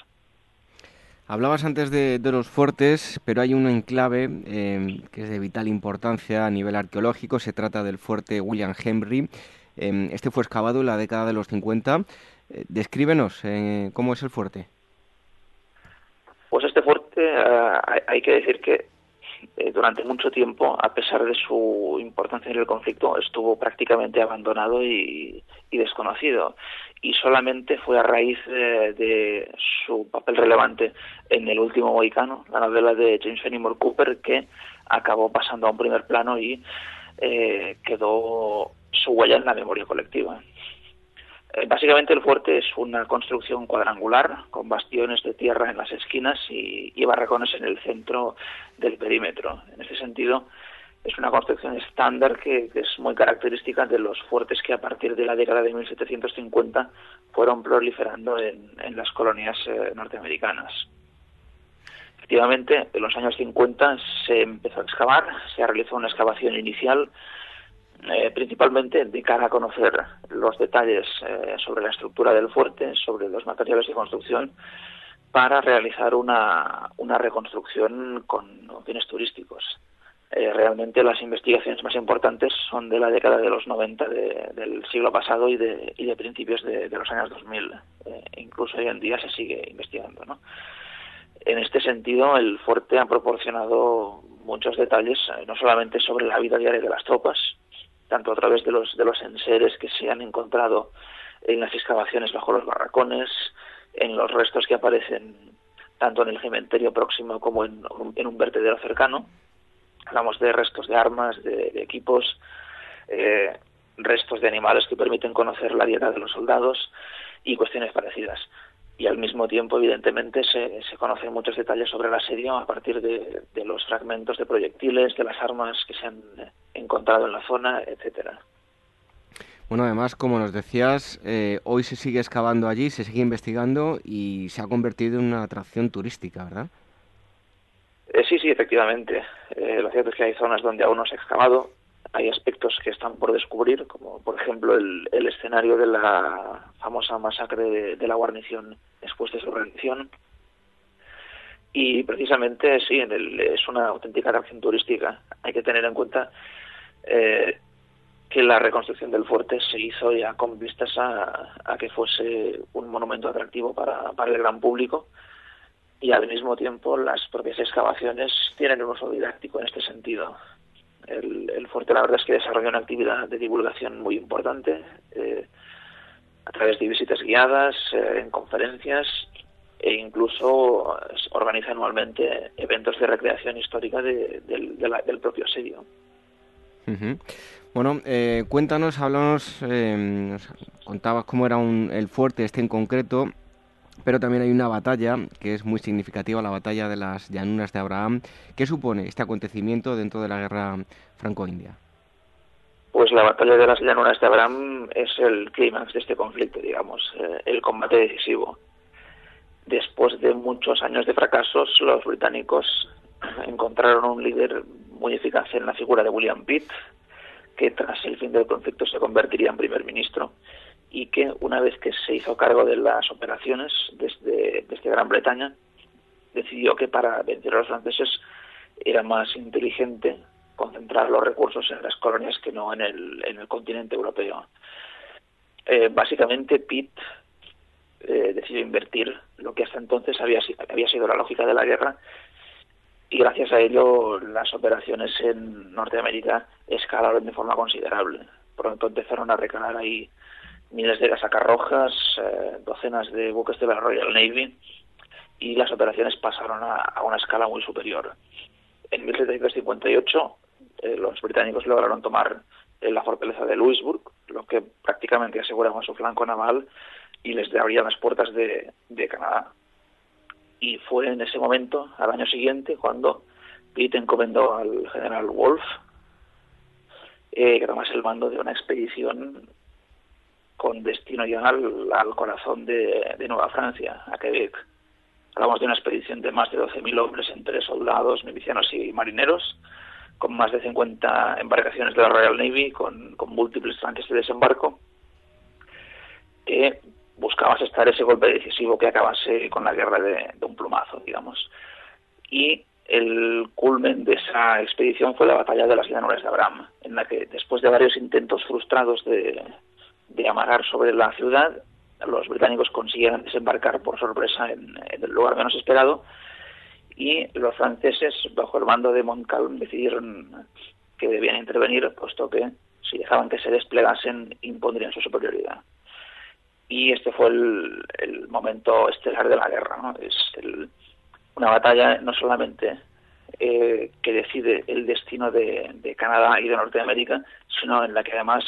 Hablabas antes de, los fuertes, pero hay un enclave eh, que es de vital importancia a nivel arqueológico. Se trata del fuerte William Henry. Eh, este fue excavado en la década de los 50 eh, descríbenos eh, cómo es el fuerte. Pues este fuerte eh, hay, que decir que eh, durante mucho tiempo, a pesar de su importancia en el conflicto, estuvo prácticamente abandonado y, desconocido. Y solamente fue a raíz de su papel relevante en El último mohicano, la novela de James Fenimore Cooper, que acabó pasando a un primer plano y eh, quedó su huella en la memoria colectiva. Eh, básicamente el fuerte es una construcción cuadrangular con bastiones de tierra en las esquinas y, barracones en el centro del perímetro. En ese sentido, es una construcción estándar que, es muy característica de los fuertes que a partir de la década de 1750 fueron proliferando en, las colonias eh, norteamericanas. Efectivamente, en los años 50 se empezó a excavar, se realizó una excavación inicial eh, principalmente de cara a conocer los detalles eh, sobre la estructura del fuerte, sobre los materiales de construcción, para realizar una, una reconstrucción con fines turísticos. Eh, realmente las investigaciones más importantes son de la década de los 90 del siglo pasado y de, y de principios de, los años 2000. incluso hoy en día se sigue investigando. ¿no? En este sentido, el fuerte ha proporcionado muchos detalles, no solamente sobre la vida diaria de las tropas, tanto a través de los, de los enseres que se han encontrado en las excavaciones bajo los barracones, en los restos que aparecen tanto en el cementerio próximo como en, un vertedero cercano. Hablamos de restos de armas, de, equipos, eh, restos de animales que permiten conocer la dieta de los soldados y cuestiones parecidas y al mismo tiempo, evidentemente, se, se conocen muchos detalles sobre el asedio a partir de, los fragmentos de proyectiles, de las armas que se han encontrado en la zona, etcétera. Bueno, además, como nos decías, eh, hoy se sigue excavando allí, se sigue investigando y se ha convertido en una atracción turística, ¿verdad? Eh, sí, sí, efectivamente. Eh, lo cierto es que hay zonas donde aún no se ha excavado, hay aspectos que están por descubrir, como por ejemplo el, escenario de la famosa masacre de, la guarnición después de su rendición. Y precisamente sí, en el, es una auténtica atracción turística. Hay que tener en cuenta eh, que la reconstrucción del fuerte se hizo ya con vistas a, a que fuese un monumento atractivo para, el gran público y al mismo tiempo las propias excavaciones tienen un uso didáctico en este sentido el, fuerte la verdad es que desarrolla una actividad de divulgación muy importante eh, a través de visitas guiadas, eh, en conferencias e incluso organiza anualmente eventos de recreación histórica del propio asedio. Bueno, eh, cuéntanos, háblanos, contabas cómo era el fuerte este en concreto, pero también hay una batalla que es muy significativa, la batalla de las llanuras de Abraham. ¿Qué supone este acontecimiento dentro de la guerra franco-india? Pues la batalla de las llanuras de Abraham es el clímax de este conflicto, digamos, eh, el combate decisivo. Después de muchos años de fracasos, los británicos encontraron un líder muy eficaz en la figura de William Pitt, que tras el fin del conflicto se convertiría en primer ministro y que una vez que se hizo cargo de las operaciones desde, desde Gran Bretaña, decidió que para vencer a los franceses era más inteligente los recursos en las colonias que no en el, en el continente europeo. Eh, básicamente, Pitt eh, decidió invertir lo que hasta entonces había, había sido la lógica de la guerra y gracias a ello las operaciones en Norteamérica escalaron de forma considerable. Pronto empezaron a recalar ahí miles de casacarrojas, eh, docenas de buques de la Royal Navy y las operaciones pasaron a, una escala muy superior. En 1758 eh, los británicos lograron tomar eh, la fortaleza de Louisburg, lo que prácticamente aseguraba su flanco naval y les abría las puertas de, Canadá. Y fue en ese momento, al año siguiente, cuando Pitt encomendó al general Wolfe que tomase el mando de una expedición con destino ya al, corazón de, Nueva Francia, a Quebec. Hablamos de una expedición de más de 12.000 hombres entre soldados, milicianos y marineros, con más de 50 embarcaciones de la Royal Navy, con, múltiples tranques de desembarco, que buscaba asestar ese golpe decisivo que acabase con la guerra de, un plumazo, digamos. Y el culmen de esa expedición fue la batalla de las llanuras de Abraham, en la que después de varios intentos frustrados de, de amagar sobre la ciudad, los británicos consiguieron desembarcar por sorpresa en, el lugar menos esperado y los franceses, bajo el mando de Montcalm, decidieron que debían intervenir, puesto que si dejaban que se desplegasen, impondrían su superioridad. Y este fue el, momento estelar de la guerra. Es una batalla no solamente eh, que decide el destino de, Canadá y de Norteamérica, sino en la que además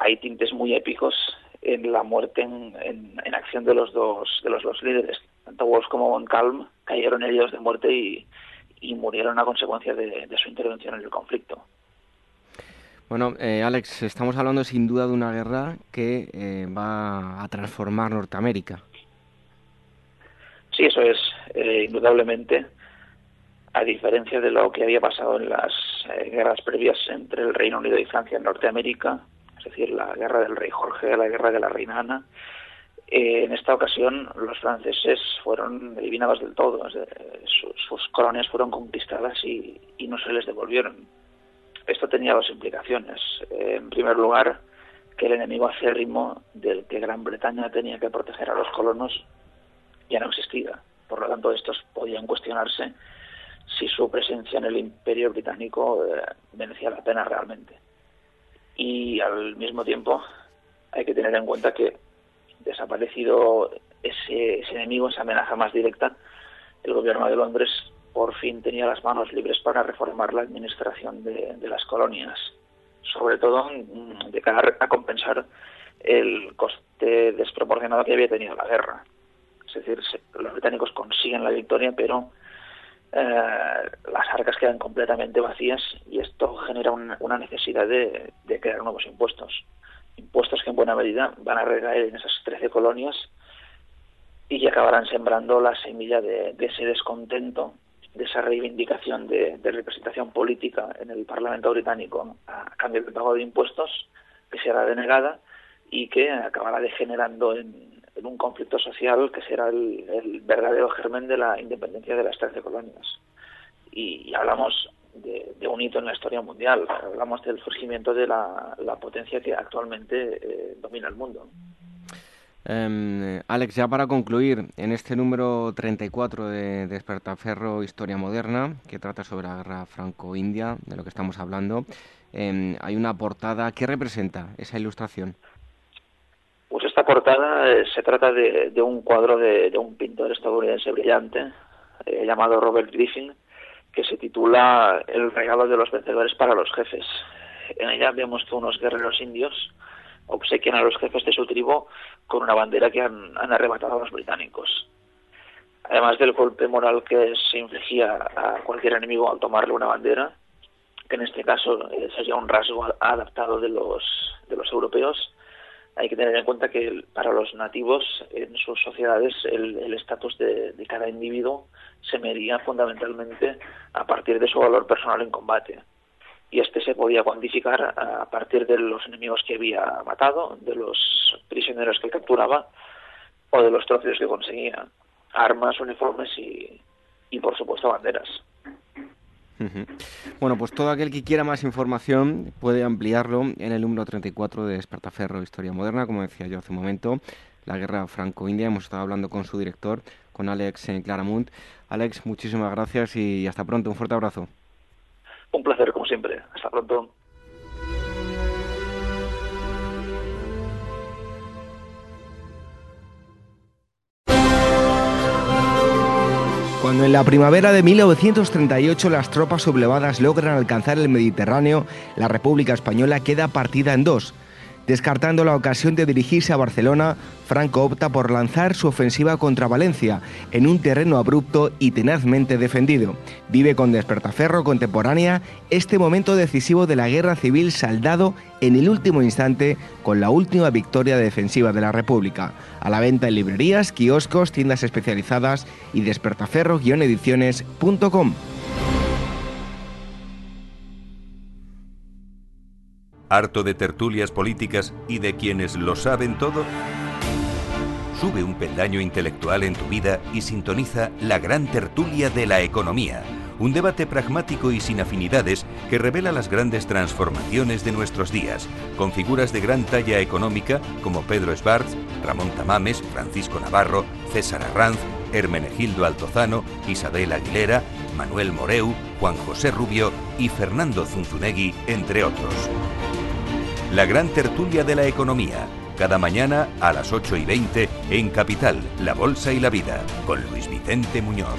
hay tintes muy épicos en la muerte en, acción de los dos de los dos líderes. Tanto Wolf como Montcalm cayeron heridos de muerte y, murieron a consecuencia de, su intervención en el conflicto. Bueno, eh, Alex, estamos hablando sin duda de una guerra que eh, va a transformar Norteamérica. Sí, eso es, eh, indudablemente. A diferencia de lo que había pasado en las guerras previas entre el Reino Unido y Francia en Norteamérica, es decir, la guerra del rey Jorge, la guerra de la reina Ana, en esta ocasión los franceses fueron eliminados del todo, sus, colonias fueron conquistadas y, no se les devolvieron. Esto tenía dos implicaciones. en primer lugar, que el enemigo acérrimo del que Gran Bretaña tenía que proteger a los colonos ya no existía. Por lo tanto, estos podían cuestionarse si su presencia en el imperio británico eh, merecía la pena realmente. Y al mismo tiempo hay que tener en cuenta que desaparecido ese, enemigo, esa amenaza más directa, el gobierno de Londres por fin tenía las manos libres para reformar la administración de, las colonias, sobre todo mm, de cara a compensar el coste desproporcionado que había tenido la guerra. Es decir, los británicos consiguen la victoria, pero eh, las arcas quedan completamente vacías y esto genera una necesidad de crear nuevos impuestos impuestos que en buena medida van a recaer en esas 13 colonias y que acabarán sembrando la semilla de, ese descontento, de esa reivindicación de, representación política en el Parlamento británico a cambio del pago de impuestos, que será denegada y que acabará degenerando en, un conflicto social que será el, verdadero germen de la independencia de las 13 colonias. y hablamos de, un hito en la historia mundial. Hablamos del surgimiento de la, potencia que actualmente eh, domina el mundo. Em, Alex, ya para concluir, en este número 34 de Despertaferro Historia Moderna, que trata sobre la guerra franco-india, de lo que estamos hablando, em, hay una portada. ¿Qué representa esa ilustración? Pues esta portada eh, se trata de, un cuadro de, un pintor estadounidense brillante eh, llamado Robert Griffin, que se titula El regalo de los vencedores para los jefes. En ella vemos que unos guerreros indios obsequian a los jefes de su tribu con una bandera que han, arrebatado a los británicos. Además del golpe moral que se infligía a cualquier enemigo al tomarle una bandera, que en este caso sería un rasgo adaptado de los, de los europeos, hay que tener en cuenta que para los nativos en sus sociedades el estatus de, cada individuo se medía fundamentalmente a partir de su valor personal en combate. Y este se podía cuantificar a partir de los enemigos que había matado, de los prisioneros que capturaba o de los trofeos que conseguía, armas, uniformes y, y por supuesto banderas. Bueno, pues todo aquel que quiera más información puede ampliarlo en el número 34 de Espartaferro Historia Moderna, como decía yo hace un momento, la guerra franco-india. Hemos estado hablando con su director, con Alex Claramunt. Alex, muchísimas gracias y hasta pronto. Un fuerte abrazo. Un placer, como siempre. Hasta pronto. En la primavera de 1938 las tropas sublevadas logran alcanzar el Mediterráneo, la República Española queda partida en dos. Descartando la ocasión de dirigirse a Barcelona, Franco opta por lanzar su ofensiva contra Valencia, en un terreno abrupto y tenazmente defendido. Vive con despertaferro contemporánea este momento decisivo de la guerra civil saldado en el último instante con la última victoria defensiva de la República. A la venta en librerías, kioscos, tiendas especializadas y despertaferro-ediciones.com. ¿Harto de tertulias políticas y de quienes lo saben todo? Sube un peldaño intelectual en tu vida y sintoniza la gran tertulia de la economía Un debate pragmático y sin afinidades que revela las grandes transformaciones de nuestros días, con figuras de gran talla económica como Pedro Esbarz, Ramón Tamames, Francisco Navarro, César Arranz, Hermenegildo Altozano, Isabel Aguilera, Manuel Moreu, Juan José Rubio y Fernando Zunzunegui, entre otros. La gran tertulia de la economía, cada mañana a las 8 y 20 en Capital, La Bolsa y la Vida, con Luis Vicente Muñoz.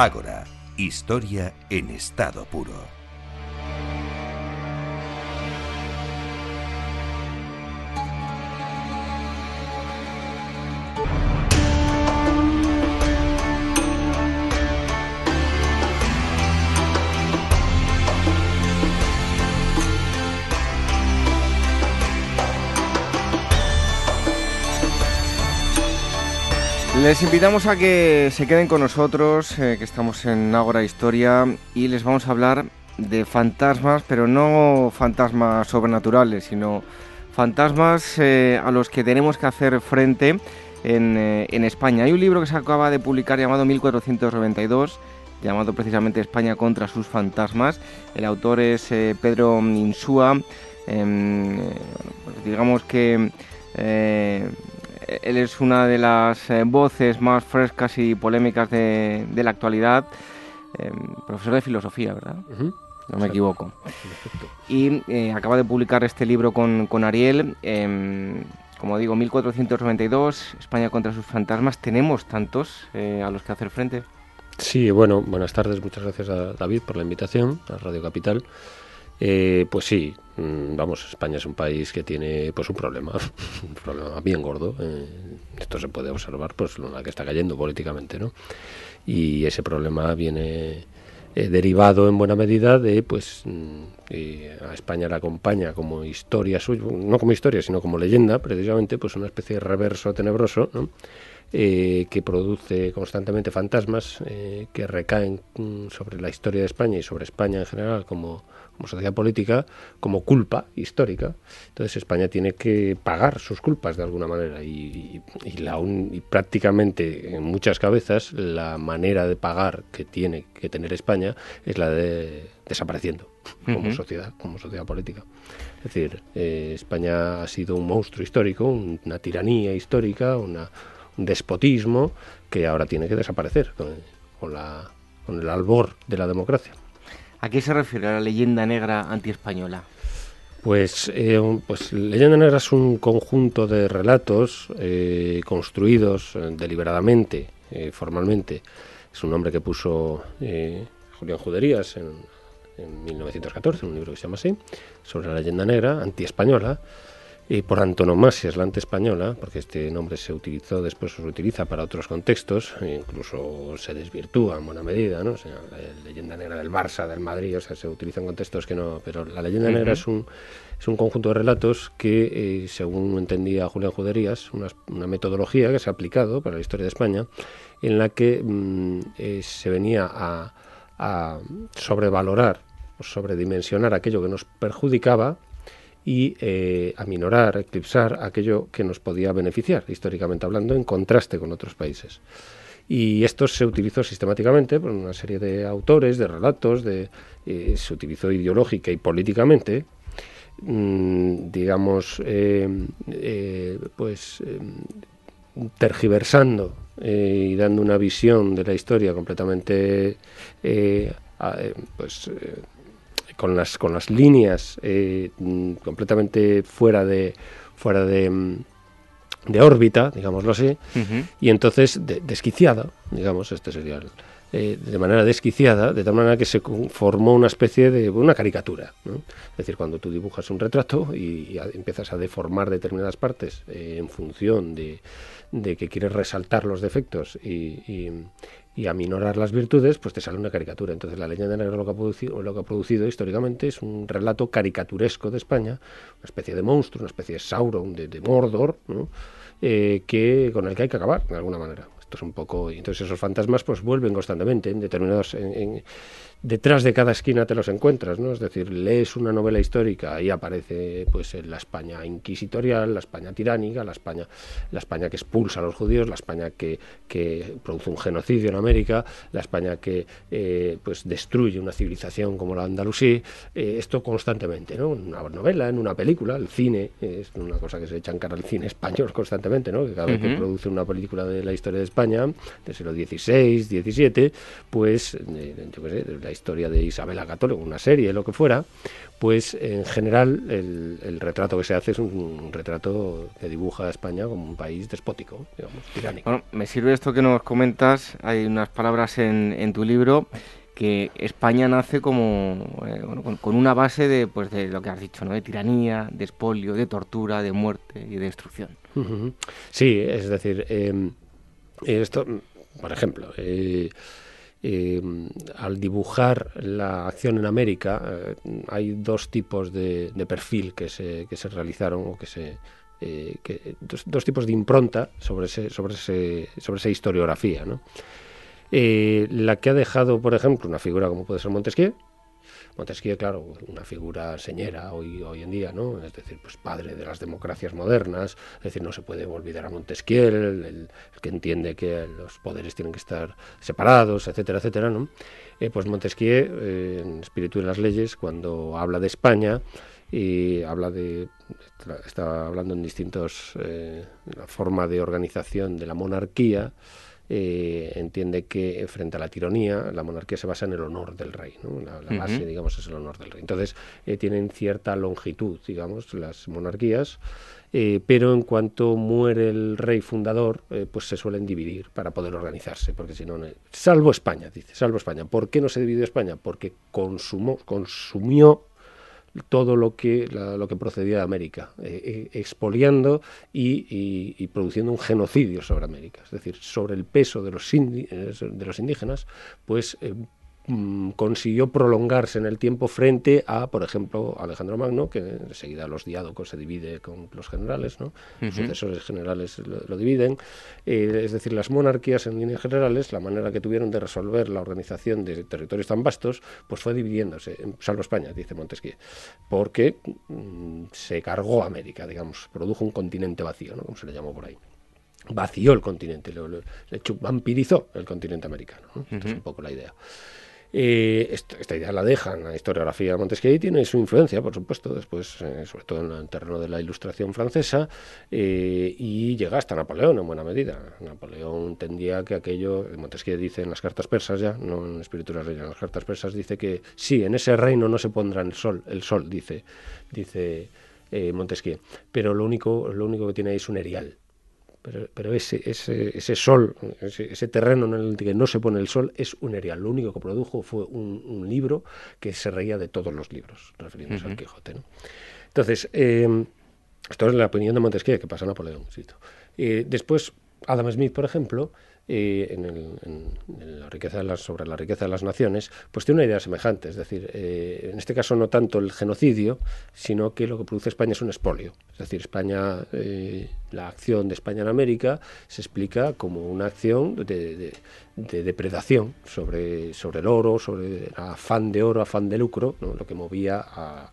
Ágora, historia en estado puro. Les invitamos a que se queden con nosotros, eh, que estamos en Ágora Historia, y les vamos a hablar de fantasmas, pero no fantasmas sobrenaturales, sino fantasmas eh, a los que tenemos que hacer frente en, eh, en, España. Hay un libro que se acaba de publicar llamado 1492, llamado precisamente España contra sus fantasmas. El autor es Pedro Insúa. Em, pues digamos que él es una de las eh, voces más frescas y polémicas de, la actualidad. Em, profesor de filosofía, ¿verdad? No me equivoco. Y eh, acaba de publicar este libro con, Ariel. Em, como digo, 1492, España contra sus fantasmas. ¿Tenemos tantos eh, a los que hacer frente? Sí, bueno, buenas tardes. Muchas gracias a David por la invitación a Radio Capital. Eh, pues sí, vamos, España es un país que tiene pues un problema, un problema bien gordo. Eh, esto se puede observar, pues la que está cayendo políticamente, ¿no? Y ese problema viene eh, derivado en buena medida de, pues, mm, a España la acompaña como historia suya, no como historia, sino como leyenda, precisamente, pues una especie de reverso tenebroso, ¿no? Que produce constantemente fantasmas que recaen mm, sobre la historia de España y sobre España en general como como sociedad política como culpa histórica. Entonces España tiene que pagar sus culpas de alguna manera y, la y prácticamente en muchas cabezas la manera de pagar que tiene que tener España es la de desapareciendo como sociedad, como sociedad política. Es decir, eh, España ha sido un monstruo histórico, una tiranía histórica, un despotismo que ahora tiene que desaparecer con, la, con el albor de la democracia. ¿A qué se refiere la leyenda negra antiespañola? Pues, eh, pues Leyenda Negra es un conjunto de relatos eh, construidos eh, deliberadamente, formalmente. Es un nombre que puso Julián Juderías en, en 1914, en un libro que se llama así, sobre la leyenda negra antiespañola y por antonomasia es la española, porque este nombre se utilizó, después se utiliza para otros contextos, e incluso se desvirtúa en buena medida, ¿no? sea, la leyenda negra del Barça, del Madrid, o sea, se utiliza en contextos que no, pero la leyenda negra es un, es un conjunto de relatos que, eh, según entendía Julián Juderías, una, una, metodología que se ha aplicado para la historia de España, en la que mm, eh, se venía a, a sobrevalorar o sobredimensionar aquello que nos perjudicaba y eh, aminorar, eclipsar aquello que nos podía beneficiar, históricamente hablando, en contraste con otros países. Y esto se utilizó sistemáticamente por una serie de autores, de relatos, eh, se utilizó ideológica y políticamente, mm, digamos, eh, pues tergiversando y dando una visión de la historia completamente pues con las, con las líneas eh, mm, completamente fuera de, fuera de, mm, de órbita, digámoslo así, y entonces desquiciada, digamos, este sería el, eh, de manera desquiciada, de tal manera que se formó una especie de una caricatura. Es decir, cuando tú dibujas un retrato y, empiezas a deformar determinadas partes eh, en función de, que quieres resaltar los defectos y, aminorar las virtudes, pues te sale una caricatura. Entonces la leyenda negra lo que ha producido, lo que ha producido históricamente es un relato caricaturesco de España, una especie de monstruo, una especie de Sauron, de, de Mordor, eh, que, con el que hay que acabar de alguna manera. Esto es un poco. Entonces esos fantasmas pues vuelven constantemente en determinados. Detrás de cada esquina te los encuentras, ¿no? Es decir, lees una novela histórica y aparece pues la España inquisitorial, la España tiránica, la España, la España que expulsa a los judíos, la España que, que produce un genocidio en América, la España que eh, pues destruye una civilización como la andalusí, eh, esto constantemente, ¿no? En una novela, en una película, el cine, es una cosa que se echa en cara al cine español constantemente, ¿no? Que cada vez que produce una película de la historia de España, del siglo XVI, XVII, pues, eh, yo qué sé, la historia de Isabel Católica, una serie, lo que fuera, pues en general el, retrato que se hace es un, retrato que dibuja a España como un país despótico, digamos, tiránico. Bueno, me sirve esto que nos comentas, hay unas palabras en, en tu libro que España nace como eh, con, una base de pues de lo que has dicho, ¿no? de tiranía, de espolio, de tortura, de muerte y de destrucción. Sí, es decir, em, esto, por ejemplo, eh, eh, al dibujar la acción en América eh, hay dos tipos de, perfil que se, que se, realizaron o que se eh, dos, tipos de impronta sobre sobre sobre esa historiografía ¿no? la que ha dejado por ejemplo una figura como puede ser Montesquieu Montesquieu, claro, una figura señera hoy, hoy en día, ¿no? Es decir, pues padre de las democracias modernas, es decir, no se puede olvidar a Montesquieu, el, que entiende que los poderes tienen que estar separados, etcétera, etcétera, ¿no? Eh, pues Montesquieu, eh, en Espíritu de las Leyes, cuando habla de España, y habla de está hablando en distintos eh, la forma de organización de la monarquía eh, entiende que frente a la tiranía la monarquía se basa en el honor del rey, la, base, digamos, es el honor del rey. Entonces, eh, tienen cierta longitud, digamos, las monarquías, eh, pero en cuanto muere el rey fundador, pues se suelen dividir para poder organizarse, porque si no, salvo España, dice, salvo España. ¿Por qué no se dividió España? Porque consumó, consumió todo lo que, lo que procedía de América, eh, eh, expoliando y, produciendo un genocidio sobre América, es decir, sobre el peso de los, eh, de los indígenas, pues Mm, consiguió prolongarse en el tiempo frente a, por ejemplo, Alejandro Magno, que enseguida los diádocos se divide con los generales, ¿no? Los sucesores generales lo, dividen. Eh, es decir, las monarquías en líneas generales, la manera que tuvieron de resolver la organización de territorios tan vastos, pues fue dividiéndose, salvo España, dice Montesquieu, porque mm, se cargó América, digamos, produjo un continente vacío, ¿no? Como se le llamó por ahí vació el continente, le, vampirizó el continente americano. ¿no? es un poco la idea. Eh, esta, idea la dejan la historiografía de Montesquieu tiene su influencia, por supuesto, después, eh, sobre todo en el terreno de la ilustración francesa, eh, y llega hasta Napoleón en buena medida. Napoleón entendía que aquello, Montesquieu dice en las cartas persas ya, no en Espíritu de en las cartas persas dice que sí, en ese reino no se pondrá el sol, el sol, dice, dice Montesquieu, pero lo único, lo único que tiene ahí es un erial pero, ese, ese, ese sol, ese, terreno en el que no se pone el sol es un erial. Lo único que produjo fue un, libro que se reía de todos los libros, refiriéndose al Quijote. Entonces, eh, esto es la opinión de Montesquieu, que pasa a Napoleón. Eh, después, Adam Smith, por ejemplo, eh, en, la riqueza de sobre la riqueza de las naciones, pues tiene una idea semejante. Es decir, eh, en este caso no tanto el genocidio, sino que lo que produce España es un expolio. Es decir, España, eh, la acción de España en América se explica como una acción de, depredación sobre, sobre el oro, sobre afán de oro, afán de lucro, lo que movía a,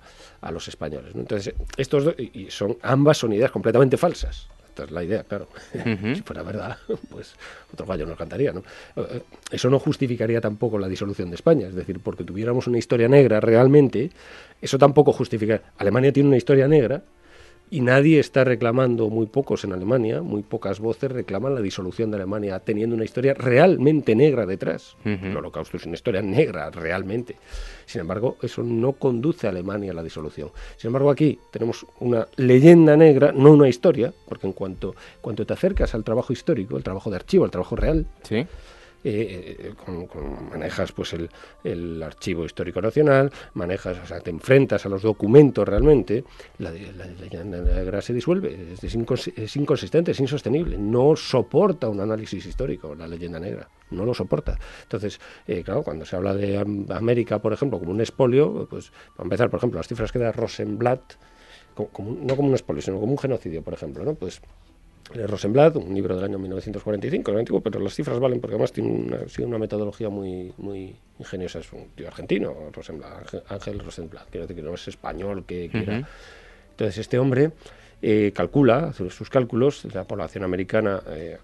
los españoles. Entonces, estos dos, y son ambas son ideas completamente falsas. Esta es la idea, claro. si fuera verdad, pues otro gallo nos cantaría, ¿no? Eh, eso no justificaría tampoco la disolución de España. Es decir, porque tuviéramos una historia negra realmente, eso tampoco justifica. Alemania tiene una historia negra y nadie está reclamando, muy pocos en Alemania, muy pocas voces reclaman la disolución de Alemania, teniendo una historia realmente negra detrás. El holocausto es una historia negra, realmente. Sin embargo, eso no conduce a Alemania a la disolución. Sin embargo, aquí tenemos una leyenda negra, no una historia, porque en cuanto, cuanto te acercas al trabajo histórico, el trabajo de archivo, el trabajo real, eh, manejas pues el, el, archivo histórico nacional, manejas, o sea, te enfrentas a los documentos realmente, la, leyenda negra se disuelve, es, es inconsistente, es insostenible, no soporta un análisis histórico la leyenda negra no lo soporta. Entonces, eh, claro, cuando se habla de América, por ejemplo, como un espolio, pues para empezar, por ejemplo, las cifras que da Rosenblatt, como, no como un espolio, sino como un genocidio, por ejemplo, ¿no? Pues eh, Rosenblatt, un libro del año 1945, no antiguo, pero las cifras valen porque además tiene una, una metodología muy, muy ingeniosa. Es un tío argentino, Rosenblatt, Ángel Rosenblatt, que no es español que quiera. Entonces, este hombre eh, calcula, hace sus cálculos, la población americana eh,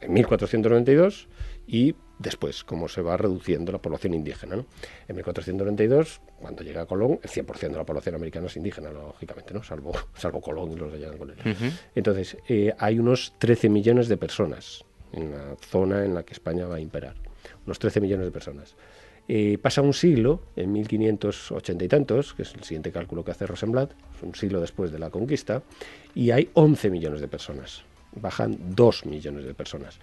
en 1492 y después, cómo se va reduciendo la población indígena. ¿no? En 1492, cuando llega Colón, el 100% de la población americana es indígena, lógicamente, ¿no? salvo, salvo Colón y los que llegan con él. Entonces, eh, hay unos 13 millones de personas en la zona en la que España va a imperar. Unos 13 millones de personas. Eh, pasa un siglo, en 1580 y tantos, que es el siguiente cálculo que hace Rosenblatt, un siglo después de la conquista, y hay 11 millones de personas bajan 2 millones de personas.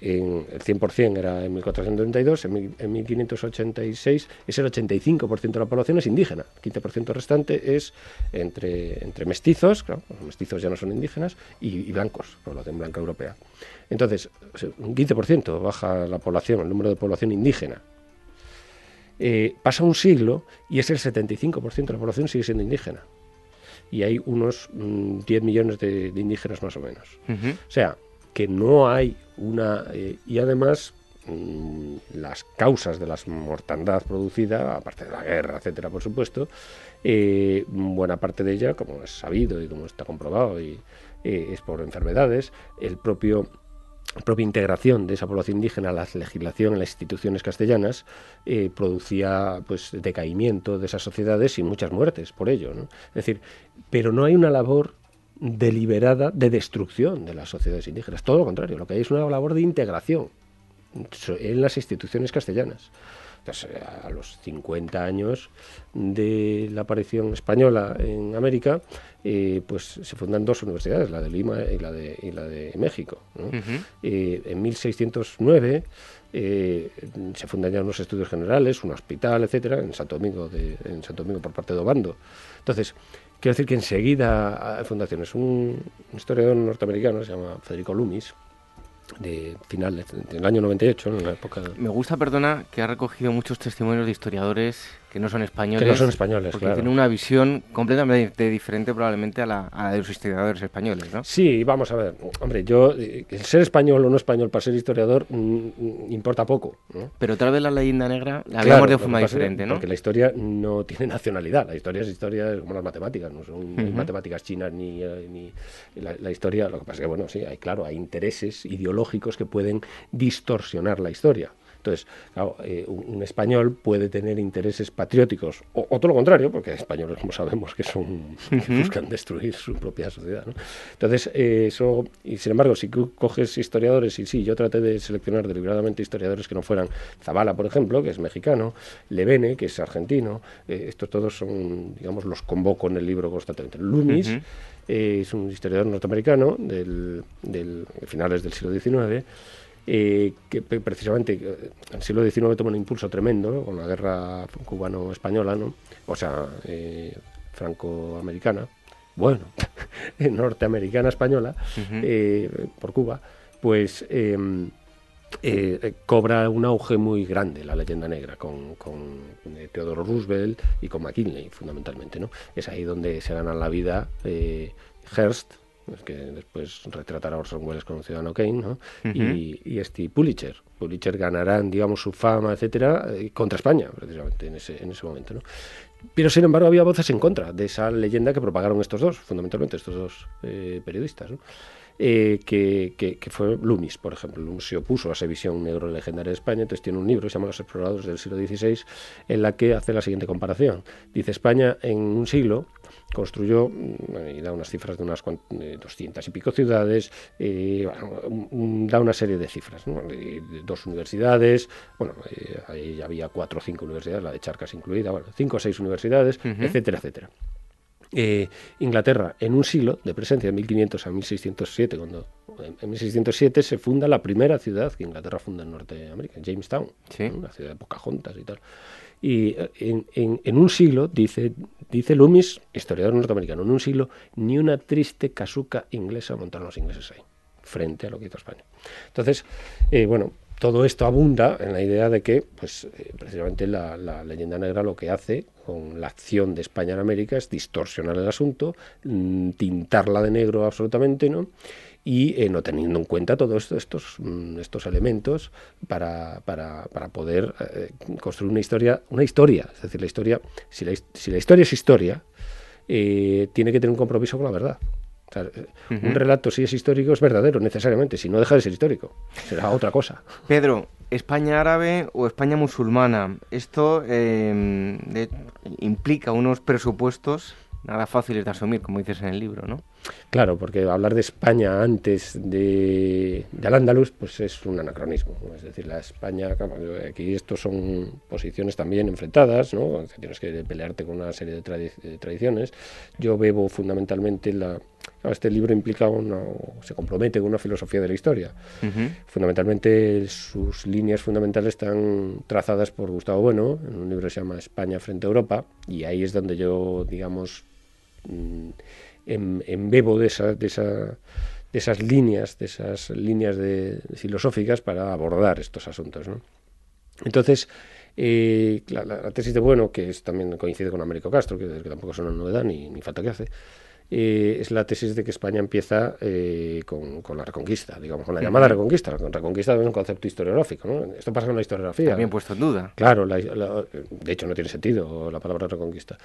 En el 100% era en 1492, en, en 1586 es el 85% de la población es indígena, el 15% restante es entre, entre mestizos, claro, los mestizos ya no son indígenas, y, blancos, población blanca europea. Entonces, un 15% baja la población, el número de población indígena. Eh, pasa un siglo y es el 75% de la población sigue siendo indígena y hay unos 10 mm, millones de, indígenas más o menos. O sea, que no hay una... Eh, y además mm, las causas de la mortandad producida, aparte de la guerra, etcétera, por supuesto, eh, buena parte de ella, como es sabido y como está comprobado, y, eh, es por enfermedades. El propio la propia integración de esa población indígena a la legislación en las instituciones castellanas producía pues decaimiento de esas sociedades y muchas muertes por ello. Es decir, pero no hay una labor deliberada de destrucción de las sociedades indígenas, todo lo contrario, lo que hay es una labor de integración en las instituciones castellanas. Eh, a los 50 años de la aparición española en América, eh, pues se fundan dos universidades, la de Lima y la de, la de México. Eh, en 1609 se fundan ya unos estudios generales, un hospital, etcétera, en Santo Domingo, de, en Santo Domingo por parte de Obando. Entonces, quiero decir que enseguida hay fundaciones. Un, historiador norteamericano se llama Federico Loomis, de final del año 98, en la época... Me gusta, perdona, que ha recogido muchos testimonios de historiadores que no son españoles. Que no son españoles, porque tienen una visión completamente diferente probablemente a la, de los historiadores españoles, ¿no? Sí, vamos a ver. Hombre, yo, el ser español o no español para ser historiador mm, mm, importa poco, ¿no? Pero tal vez la leyenda negra la veamos de forma diferente, ¿no? Porque la historia no tiene nacionalidad. La historia es historia como las matemáticas, no son matemáticas chinas ni, eh, ni la, la, historia. Lo que pasa es que, bueno, sí, hay, claro, hay intereses ideológicos que pueden distorsionar la historia. Entonces, claro, eh, un, español puede tener intereses patrióticos, o, todo lo contrario, porque españoles, como sabemos, que son buscan destruir su propia sociedad. ¿no? Entonces, eh, eso, y sin embargo, si coges historiadores, y sí, yo traté de seleccionar deliberadamente historiadores que no fueran Zavala, por ejemplo, que es mexicano, Levene, que es argentino, eh, estos todos son, digamos, los convoco en el libro constantemente. Loomis. es un historiador norteamericano del, del finales del siglo XIX eh, que precisamente eh, en el siglo XIX tomó un impulso tremendo con la guerra cubano-española, ¿no? o sea, eh, franco-americana, bueno, norteamericana española, por Cuba, pues em, cobra un auge muy grande la leyenda negra con, con Theodore Roosevelt y con McKinley, fundamentalmente. ¿no? Es ahí donde se gana la vida Hearst, que después retratará a Orson Welles como Ciudadano Kane, ¿no? y, y este Pulitzer. Pulitzer ganarán, digamos, su fama, etcétera, eh, contra España, precisamente, en ese, en ese momento, ¿no? Pero, sin embargo, había voces en contra de esa leyenda que propagaron estos dos, fundamentalmente estos dos eh, periodistas, ¿no? Eh, que, que, fue Loomis, por ejemplo. Loomis se opuso a esa visión negro legendaria de España, entonces tiene un libro que se llama Los exploradores del siglo XVI, en la que hace la siguiente comparación. Dice, España en un siglo construyó, mm, y da unas cifras de unas doscientas y pico ciudades, da una serie de cifras, dos universidades, bueno, eh, ahí había cuatro o cinco universidades, la de Charcas incluida, bueno, cinco o seis universidades, etcétera, etcétera. eh, Inglaterra en un siglo de presencia, de 1500 a 1607, cuando en 1607 se funda la primera ciudad que Inglaterra funda en Norteamérica, Jamestown, una ciudad de Pocahontas y tal. Y eh, en, un siglo, dice, dice Loomis, historiador norteamericano, en un siglo ni una triste casuca inglesa montaron los ingleses ahí, frente a lo que hizo España. Entonces, eh, bueno, todo esto abunda en la idea de que, pues, eh, precisamente la, leyenda negra lo que hace con la acción de España en América es distorsionar el asunto, mm, tintarla de negro absolutamente, ¿no? Y eh, no teniendo en cuenta todos estos, mm, estos elementos para, para, para poder eh, construir una historia, una historia. Es decir, la historia, si la, si la historia es historia, eh, tiene que tener un compromiso con la verdad. Un relato, si es histórico, es verdadero necesariamente, si no deja de ser histórico, será otra cosa. Pedro, España árabe o España musulmana, esto implica unos presupuestos nada fáciles de asumir, como dices en el libro, ¿no? Claro, porque hablar de España antes de, de Al-Ándalus pues es un anacronismo. Es decir, la España, aquí estos son posiciones también enfrentadas, ¿no? tienes que pelearte con una serie de, tradiciones. Yo bebo fundamentalmente la... Este libro implica una, se compromete con una filosofía de la historia. Fundamentalmente sus líneas fundamentales están trazadas por Gustavo Bueno en un libro que se llama España frente a Europa y ahí es donde yo, digamos, mm, en, bebo de, esa, de, esa, de esas líneas, de esas líneas de, filosóficas para abordar estos asuntos. ¿no? Entonces, eh, la, tesis de Bueno, que es, también coincide con Américo Castro, que, tampoco es una novedad ni, ni falta que hace, eh, es la tesis de que España empieza eh, con, con, la reconquista, digamos, con la llamada reconquista. La reconquista es un concepto historiográfico. ¿no? Esto pasa con la historiografía. También puesto en duda. Claro, de hecho no tiene sentido la palabra reconquista.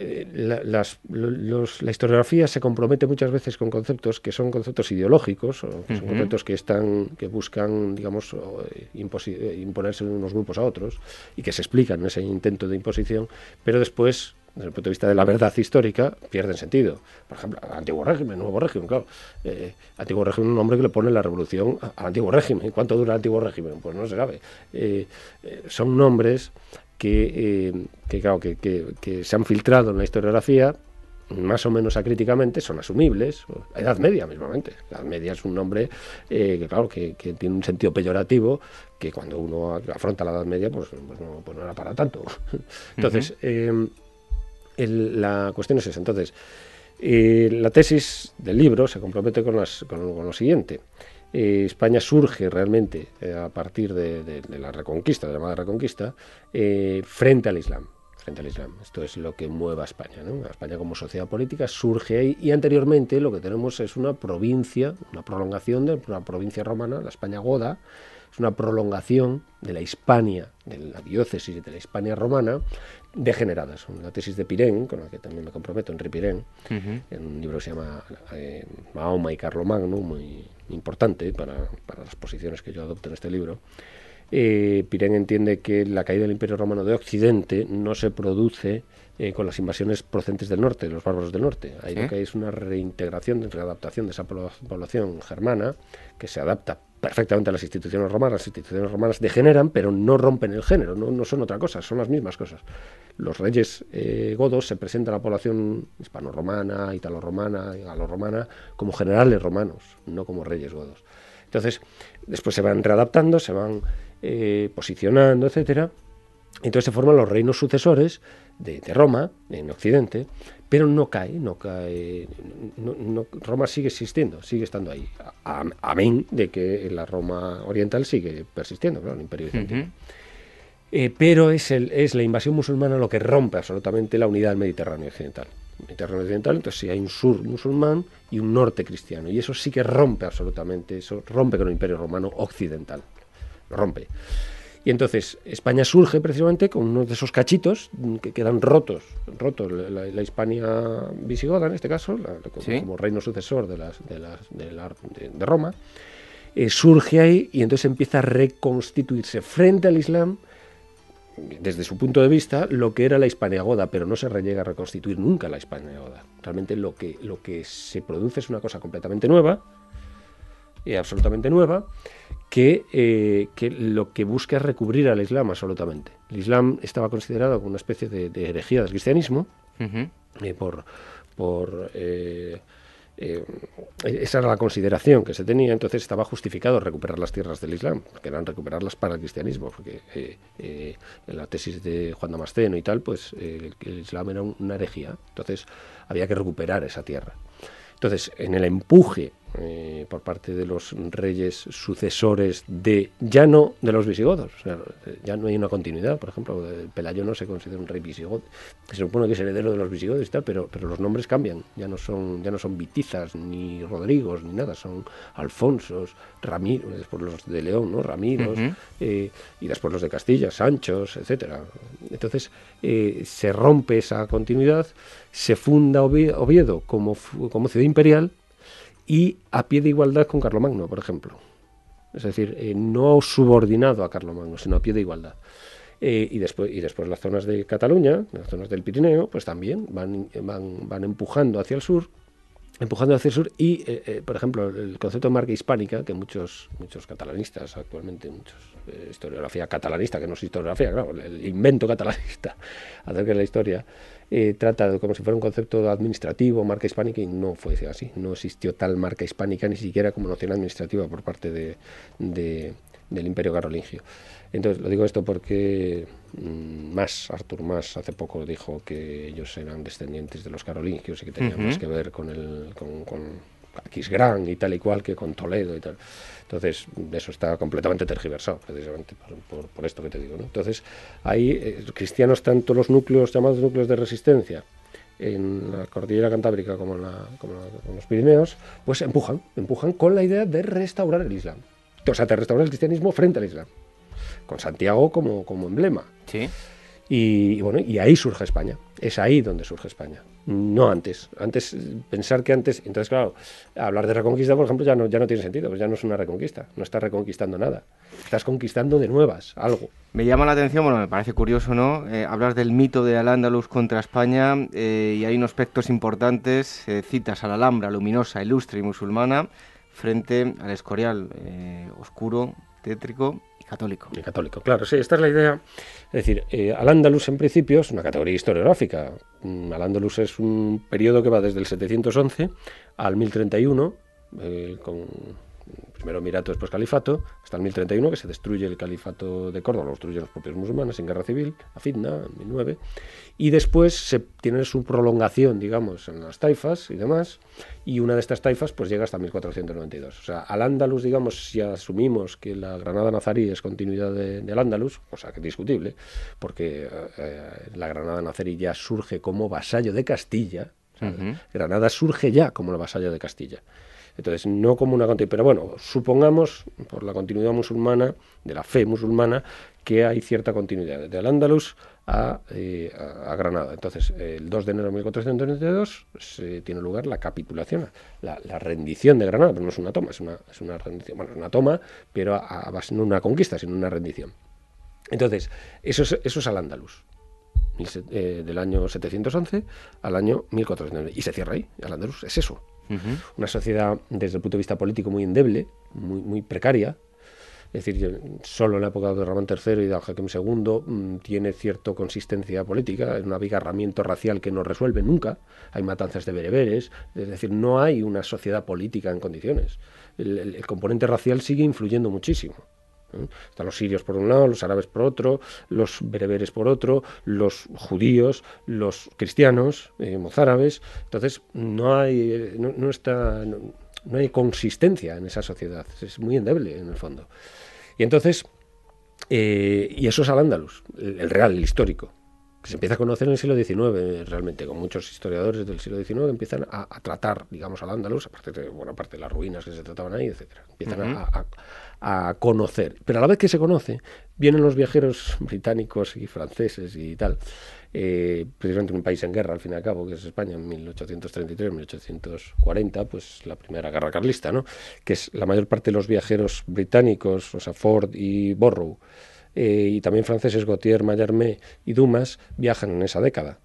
Eh, la, la, historiografía se compromete muchas veces con conceptos que son conceptos ideológicos, o son conceptos que están, que buscan, digamos, eh, eh, imponerse unos grupos a otros y que se explican en ese intento de imposición, pero después desde el punto de vista de la verdad histórica, pierden sentido. Por ejemplo, antiguo régimen, nuevo régimen, claro. antiguo régimen, un nombre que le pone la revolución al antiguo régimen. ¿Cuánto dura el antiguo régimen? Pues no se sabe. son nombres que, eh, que claro, que, que, se han filtrado en la historiografía, más o menos acríticamente, son asumibles. La Edad Media, mismamente. La Edad Media es un nombre eh, que, claro, que, tiene un sentido peyorativo, que cuando uno afronta la Edad Media, pues, pues, no, pues no, era para tanto. Entonces, eh, la cuestión es esa. Entonces, la tesis del libro se compromete con, las, con lo siguiente. Eh, España surge realmente eh, a partir de, la reconquista, de la llamada reconquista, eh, frente al Islam. Frente al Islam. Esto es lo que mueve a España. España como sociedad política surge ahí y anteriormente lo que tenemos es una provincia, una prolongación de una provincia romana, la España goda, es una prolongación de la Hispania, de la diócesis de la Hispania romana, degeneradas. La tesis de Pirén, con la que también me comprometo, Henri Pirén, en un libro que se llama Mahoma y Carlomagno, muy importante para, para, las posiciones que yo adopto en este libro. Eh, Pirén entiende que la caída del Imperio Romano de Occidente no se produce eh, con las invasiones procedentes del norte, los bárbaros del norte. Ahí lo que hay es una reintegración, readaptación de esa población germana que se adapta perfectamente a las instituciones romanas. Las instituciones romanas degeneran, pero no rompen el género, no, no son otra cosa, son las mismas cosas. Los reyes eh, godos se presentan a la población hispano-romana, italo-romana, galo-romana, como generales romanos, no como reyes godos. Entonces, después se van readaptando, se van eh, posicionando, etcétera. Entonces se forman los reinos sucesores de, Roma, en Occidente, pero no cae, no cae, no, Roma sigue existiendo, sigue estando ahí, amén de que la Roma oriental sigue persistiendo, claro, el imperio bizantino. Eh, pero es, el, es la invasión musulmana lo que rompe absolutamente la unidad del Mediterráneo occidental. Mediterráneo occidental, entonces sí hay un sur musulmán y un norte cristiano, y eso sí que rompe absolutamente, eso rompe con el imperio romano occidental, lo rompe. Y entonces España surge precisamente con uno de esos cachitos que quedan rotos, rotos la, Hispania visigoda en este caso, como, reino sucesor de, las, de, las, de, Roma, eh, surge ahí y entonces empieza a reconstituirse frente al Islam desde su punto de vista, lo que era la Hispania Goda, pero no se llega a reconstituir nunca la Hispania Goda. Realmente lo que, lo que se produce es una cosa completamente nueva, y absolutamente nueva, eh, que, lo que busca es recubrir al Islam absolutamente. El Islam estaba considerado como una especie de, herejía del cristianismo, por, por eh, esa era la consideración que se tenía, entonces estaba justificado recuperar las tierras del Islam, que eran recuperarlas para el cristianismo, porque eh, eh, en la tesis de Juan Damasceno y tal, pues el Islam era una herejía, entonces había que recuperar esa tierra. Entonces, en el empuje eh, por parte de los reyes sucesores de, ya no de los visigodos, ya no hay una continuidad, por ejemplo, Pelayo no se considera un rey visigodo, se supone que es heredero de los visigodos y tal, pero, pero los nombres cambian, ya no son, ya no son Vitizas, ni Rodrigos, ni nada, son Alfonsos, Ramiro, después los de León, ¿no? Ramiros, eh, y después los de Castilla, Sanchos, etcétera. Entonces, eh, se rompe esa continuidad, se funda Oviedo como, como ciudad imperial, y a pie de igualdad con Carlomagno, por ejemplo. Es decir, eh, no subordinado a Carlomagno, sino a pie de igualdad. Eh, y, después, y después las zonas de Cataluña, las zonas del Pirineo, pues también van, van, van empujando hacia el sur, empujando hacia el sur y, eh, por ejemplo, el concepto de marca hispánica, que muchos, muchos catalanistas actualmente, muchos historiografía catalanista, que no es historiografía, claro, el invento catalanista acerca de la historia, eh, como si fuera un concepto administrativo, marca hispánica, y no fue así. No existió tal marca hispánica ni siquiera como noción administrativa por parte de, del Imperio Carolingio. Entonces, lo digo esto porque mm, más, Artur Más, hace poco dijo que ellos eran descendientes de los carolingios y que tenían más que ver con, el, con, con Aquisgrán y tal y cual que con Toledo y tal. Entonces, eso está completamente tergiversado, precisamente por, esto que te digo. Entonces, ahí eh, cristianos, tanto los núcleos llamados núcleos de resistencia, en la cordillera cantábrica como en, los Pirineos, pues empujan, empujan con la idea de restaurar el Islam. O sea, de restaurar el cristianismo frente al Islam, con Santiago como, como emblema. Sí. Y, bueno, y ahí surge España. Es ahí donde surge España. No antes. Antes, pensar que antes. Entonces, claro, hablar de reconquista, por ejemplo, ya no, ya no tiene sentido, pues ya no es una reconquista. No estás reconquistando nada. Estás conquistando de nuevas algo. Me llama la atención, bueno, me parece curioso, ¿no? Eh, hablas del mito de Al-Ándalus contra España eh, y hay unos aspectos importantes. Eh, citas a la Alhambra luminosa, ilustre y musulmana frente al Escorial oscuro, tétrico católico. Católico, claro, sí, esta es la idea. Es decir, eh, Al-Ándalus en principio es una categoría historiográfica. Mm, Al-Ándalus es un periodo que va desde el 711 al 1031, eh, con primero Mirato, después Califato, hasta el 1031, que se destruye el Califato de Córdoba, lo destruyen los propios musulmanes en guerra civil, a Fitna, en 1009, y después se tiene su prolongación, digamos, en las taifas y demás, y una de estas taifas pues llega hasta 1492. O sea, al Andalus, digamos, si asumimos que la Granada nazarí es continuidad del de, Andalus, cosa que es discutible, porque eh, la Granada nazarí ya surge como vasallo de Castilla, Granada surge ya como el vasallo de Castilla. Entonces, no como una continuidad, pero bueno, supongamos, por la continuidad musulmana, de la fe musulmana, que hay cierta continuidad, desde Al-Ándalus a, eh, a, Granada. Entonces, el 2 de enero de 1492 se tiene lugar la capitulación, la, rendición de Granada, pero no es una toma, es una, rendición, bueno, es una toma, pero a, no una conquista, sino una rendición. Entonces, eso es, eso es Al-Ándalus. Eh, del año 711 al año 1499. Y se cierra ahí, Al-Ándalus, es eso, una sociedad desde el punto de vista político muy endeble, muy, precaria. Es decir, solo en la época de Ramón III y de Al-Hakim II mm, tiene cierta consistencia política, es un abigarramiento racial que no resuelve nunca. Hay matanzas de bereberes, es decir, no hay una sociedad política en condiciones. el componente racial sigue influyendo muchísimo. ¿Eh? Están los sirios por un lado, los árabes por otro, los bereberes por otro, los judíos, los cristianos, eh, mozárabes. Entonces no hay, no, está, no, hay consistencia en esa sociedad. Es muy endeble en el fondo. Y entonces, eh, y eso es al andalus, el, real, el histórico que se empieza a conocer en el siglo XIX realmente, con muchos historiadores del siglo XIX empiezan a, tratar, digamos, al andalus, aparte de buena parte de las ruinas que se trataban ahí, etcétera. Empiezan a, a conocer. Pero a la vez que se conoce, vienen los viajeros británicos y franceses y tal, eh, precisamente un país en guerra, al fin y al cabo, que es España, en 1833-1840, pues la primera guerra carlista, ¿no? que es la mayor parte de los viajeros británicos, o sea, Ford y Borrow, eh, y también franceses, Gautier, Mallarmé y Dumas, viajan en esa década.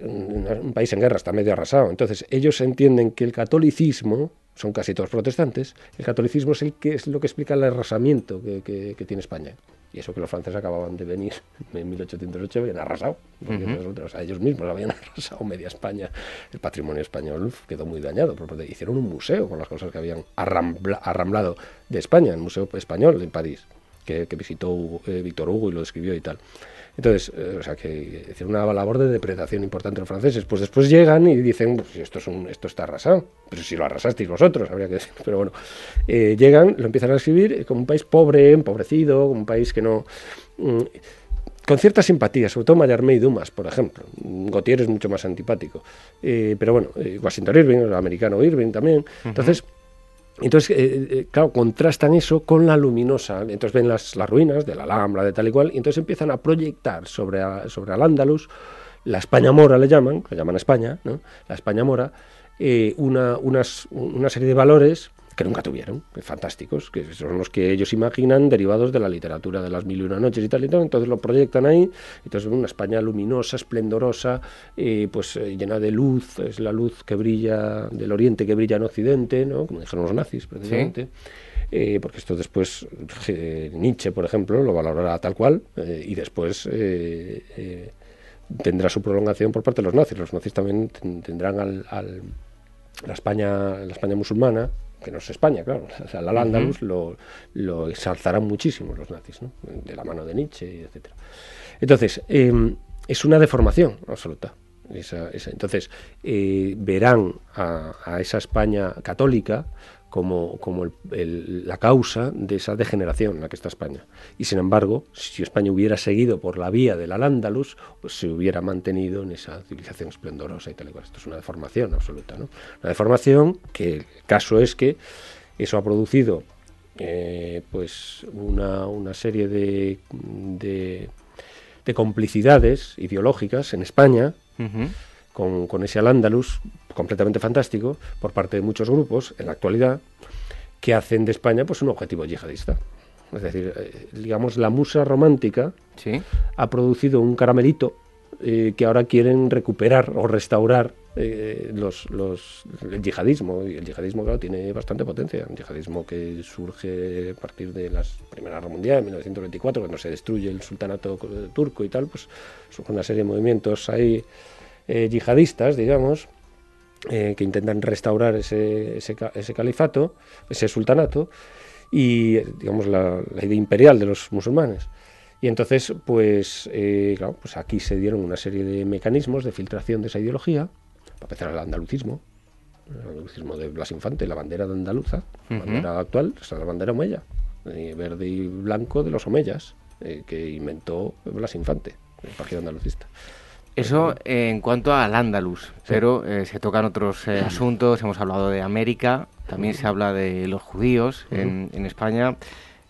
un, país en guerra está medio arrasado. Entonces, ellos entienden que el catolicismo son casi todos protestantes, el catolicismo es, el que, es lo que explica el arrasamiento que, tiene España. Y eso que los franceses acababan de venir en 1808 habían arrasado. o sea, ellos mismos habían arrasado media España. El patrimonio español quedó muy dañado. Hicieron un museo con las cosas que habían arramblado de España, el Museo Español en París, que, visitó eh, Víctor Hugo y lo describió y tal. Entonces, eh, o sea, que hicieron una labor de depredación importante los franceses. Pues después llegan y dicen, pues esto, es un, esto está arrasado. Pero si lo arrasasteis vosotros, habría que decir. Pero bueno, eh, llegan, lo empiezan a escribir como un país pobre, empobrecido, como un país que no... Mm, con cierta simpatía, sobre todo Mallarmé y Dumas, por ejemplo. Gautier es mucho más antipático. Eh, pero bueno, Washington Irving, el americano Irving también. Entonces, entonces, eh, eh, claro, contrastan eso con la luminosa. Entonces ven las, ruinas de la Alhambra, de tal y cual, y entonces empiezan a proyectar sobre, sobre Al-Ándalus, la España mora le llaman, le llaman España, ¿no? la España mora, eh, una, una serie de valores que nunca tuvieron, fantásticos, que son los que ellos imaginan derivados de la literatura de las mil y una noches y tal y tal, entonces lo proyectan ahí, entonces una España luminosa, esplendorosa, eh, pues eh, llena de luz, es la luz que brilla del oriente que brilla en occidente, ¿no? como dijeron los nazis precisamente. Eh, porque esto después Nietzsche, por ejemplo, lo valorará tal cual y después tendrá su prolongación por parte de los nazis. Los nazis también tendrán al, la España, la España musulmana, que no es España, claro, o sea, al Andalus lo, lo, exalzarán muchísimo los nazis, ¿no? de la mano de Nietzsche, etc. Entonces, em, es una deformación absoluta. Entonces, eh, verán a, a, esa España católica como, como la causa de esa degeneración en la que está España. Y sin embargo, si España hubiera seguido por la vía del Al-Ándalus, pues se hubiera mantenido en esa civilización esplendorosa y tal y cual. Esto es una deformación absoluta, ¿no? Una deformación que el caso es que eso ha producido eh, pues una, una serie de, de, complicidades ideológicas en España con, con ese Al-Ándalus completamente fantástico por parte de muchos grupos en la actualidad que hacen de España pues un objetivo yihadista. Es decir, eh, digamos, la musa romántica ¿Sí? ha producido un caramelito eh, que ahora quieren recuperar o restaurar eh, los, los, el yihadismo. Y el yihadismo, claro, tiene bastante potencia. Un yihadismo que surge a partir de la Primera Guerra Mundial, en 1924, cuando se destruye el sultanato turco y tal, pues surge una serie de movimientos ahí yihadistas, digamos, eh, que intentan restaurar ese, ese, califato, ese sultanato, y digamos la, idea imperial de los musulmanes. Y entonces, pues, eh, claro, pues aquí se dieron una serie de mecanismos de filtración de esa ideología, para empezar el andalucismo, el andalucismo de Blas Infante, la bandera de Andaluza, la bandera actual, es la bandera omeya, verde y blanco de los omeyas, eh, que inventó Blas Infante, el partido andalucista. Eso en cuanto al Andalus, pero eh, se tocan otros eh, asuntos, hemos hablado de América, también se habla de los judíos en, en, España.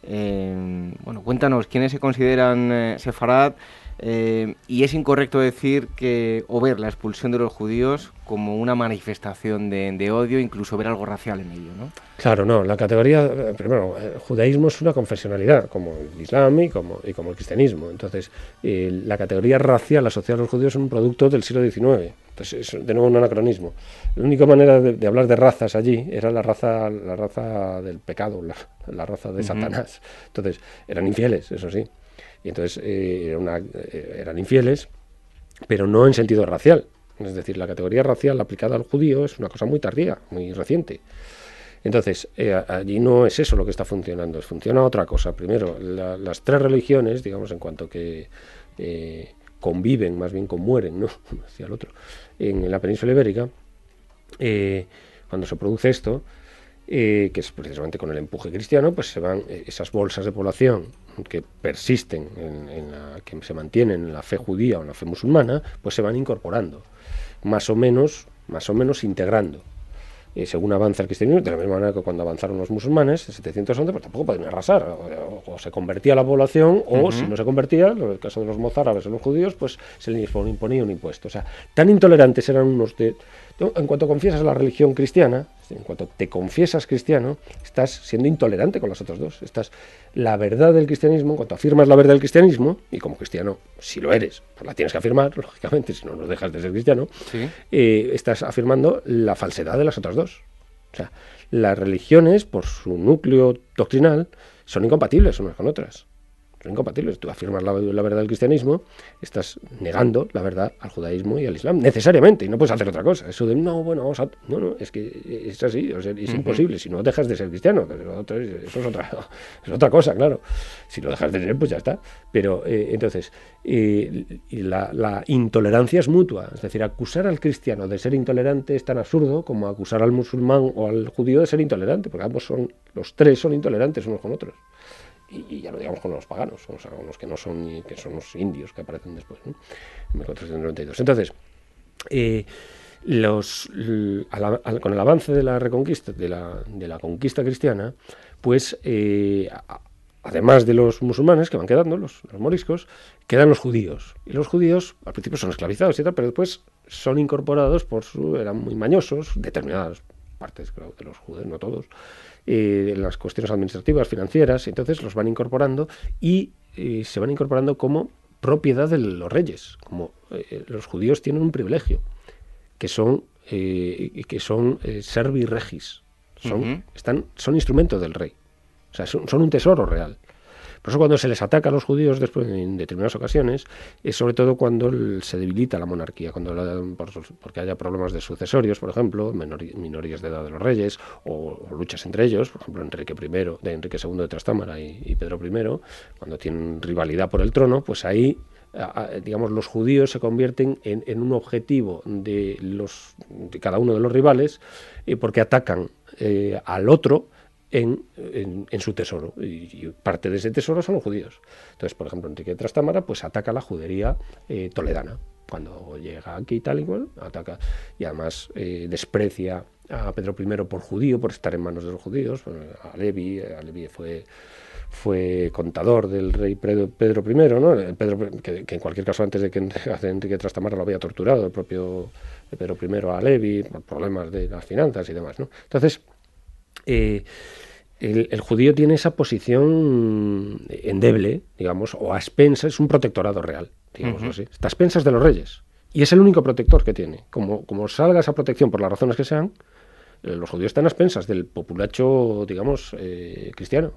Eh, bueno, cuéntanos, ¿quiénes se consideran sefarad? Eh, y es incorrecto decir que o ver la expulsión de los judíos como una manifestación de, odio, incluso ver algo racial en ello, ¿no? Claro, no. La categoría, eh, primero, el judaísmo es una confesionalidad, como el islam y como, y como el cristianismo. Entonces, eh, la categoría racial asociada a los judíos es un producto del siglo XIX. Entonces, es de nuevo un anacronismo. La única manera de, hablar de razas allí era la raza, la raza del pecado, la, raza de Satanás. Entonces, eran infieles, eso sí y entonces eh, eh, eran infieles, pero no en sentido racial. Es decir, la categoría racial aplicada al judío es una cosa muy tardía, muy reciente. Entonces, eh, allí no es eso lo que está funcionando, funciona otra cosa. Primero, las tres religiones, digamos, en cuanto que conviven, más bien conmueren, ¿no? Hacia el otro, en, la península ibérica, cuando se produce esto, que es precisamente con el empuje cristiano, pues se van esas bolsas de población que persisten, en, la, que se mantienen en la fe judía o en la fe musulmana, pues se van incorporando, más o menos, más o menos integrando. Y según avanza el cristianismo, de la misma manera que cuando avanzaron los musulmanes, en 711, pues tampoco pueden arrasar. O, se convertía la población, o si no se convertía, en el caso de los mozárabes o los judíos, pues se les imponía un impuesto. O sea, tan intolerantes eran unos de en cuanto confiesas la religión cristiana, en cuanto te confiesas cristiano, estás siendo intolerante con los otros dos. Estás la verdad del cristianismo, en cuanto afirmas la verdad del cristianismo, y como cristiano, si lo eres, pues la tienes que afirmar, lógicamente, si no, no dejas de ser cristiano, eh, estás afirmando la falsedad de las otras dos. O sea, las religiones, por su núcleo doctrinal, son incompatibles unas con otras. Son incompatibles. Tú afirmas la, verdad del cristianismo, estás negando la verdad al judaísmo y al islam, necesariamente, y no puedes hacer otra cosa. Eso de, no, bueno, vamos a... No, no, es que es así, es imposible. Si no dejas de ser cristiano, eso es otra, es otra cosa, claro. Si lo dejas de ser, pues ya está. Pero eh, entonces, eh, la, la intolerancia es mutua. Es decir, acusar al cristiano de ser intolerante es tan absurdo como acusar al musulmán o al judío de ser intolerante, porque ambos son, los tres son intolerantes unos con otros y, ya lo digamos con los paganos, o sea, con los que no son que son los indios que aparecen después, ¿no? en 1492. Entonces, eh, los, con el avance de la reconquista, de la, de la conquista cristiana, pues eh, además de los musulmanes que van quedando, los, moriscos, quedan los judíos. Y los judíos al principio son esclavizados y tal, pero después son incorporados por su, eran muy mañosos, determinadas partes de los judíos, no todos, eh, las cuestiones administrativas, financieras, entonces los van incorporando y eh, se van incorporando como propiedad de los reyes, como eh, los judíos tienen un privilegio, que son, que son servi regis, son, están, son instrumentos del rey, o sea, son un tesoro real. Por eso cuando se les ataca a los judíos después en determinadas ocasiones es sobre todo cuando se debilita la monarquía, cuando porque haya problemas de sucesorios, por ejemplo, minorías de edad de los reyes o, luchas entre ellos, por ejemplo Enrique I, de Enrique II de Trastámara y, Pedro I, cuando tienen rivalidad por el trono, pues ahí digamos, los judíos se convierten en, un objetivo de, los, de cada uno de los rivales eh, porque atacan eh, al otro en, su tesoro. Y, parte de ese tesoro son los judíos. Entonces, por ejemplo, Enrique de Trastámara pues ataca la judería eh, toledana. Cuando llega aquí tal y cual, ataca. Y además eh, desprecia a Pedro I por judío, por estar en manos de los judíos. A Levi, a Levi fue fue contador del rey Pedro, I, ¿no? Pedro, que, en cualquier caso antes de que Enrique de Trastamara lo había torturado, el propio Pedro I a Levi, por problemas de las finanzas y demás. ¿no? Entonces, eh, el, judío tiene esa posición endeble, digamos, o a expensas, es un protectorado real, digamos así. Está a expensas de los reyes. Y es el único protector que tiene. Como, como salga esa protección por las razones que sean, eh, los judíos están a expensas del populacho, digamos, eh, cristiano,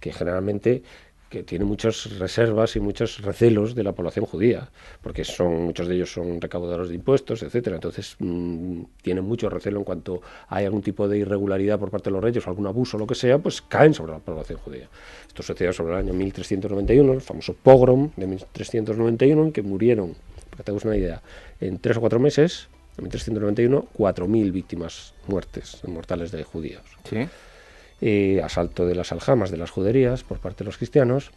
que generalmente que tiene muchas reservas y muchos recelos de la población judía, porque son muchos de ellos son recaudadores de impuestos, etcétera. Entonces mm, tienen mucho recelo en cuanto hay algún tipo de irregularidad por parte de los reyes o algún abuso o lo que sea, pues caen sobre la población judía. Esto sucedió sobre el año 1391, el famoso pogrom de 1391, en que murieron, para que tengas una idea, en tres o cuatro meses, en 1391, 4.000 víctimas muertes mortales de judíos. ¿Sí? Asalto de las aljamas de las juderías por parte de los cristianos,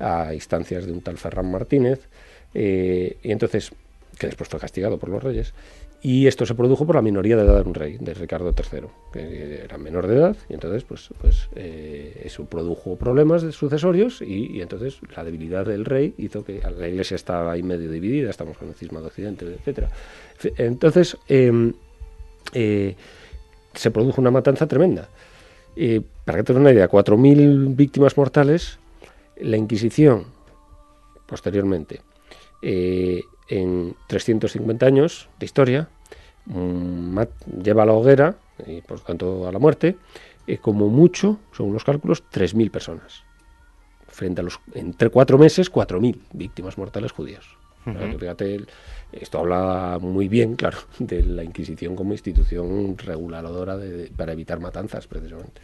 a instancias de un tal Ferran Martínez, eh, y entonces, que después fue castigado por los reyes, y esto se produjo por la minoría de edad de un rey, de Ricardo III, que era menor de edad, y entonces pues, pues eh, eso produjo problemas sucesorios, y, entonces la debilidad del rey hizo que la iglesia estaba ahí medio dividida, estamos con el cisma de Occidente, etc. Entonces em, eh, se produjo una matanza tremenda para que te una idea, 4.000 víctimas mortales, la Inquisición, posteriormente, eh, en 350 años de historia, mm, lleva a la hoguera, y por tanto a la muerte, eh, como mucho, según los cálculos, 3.000 personas. Frente a los, entre cuatro meses, 4.000 víctimas mortales judías. Fíjate, esto habla muy bien, claro, de la Inquisición como institución reguladora para evitar matanzas, precisamente.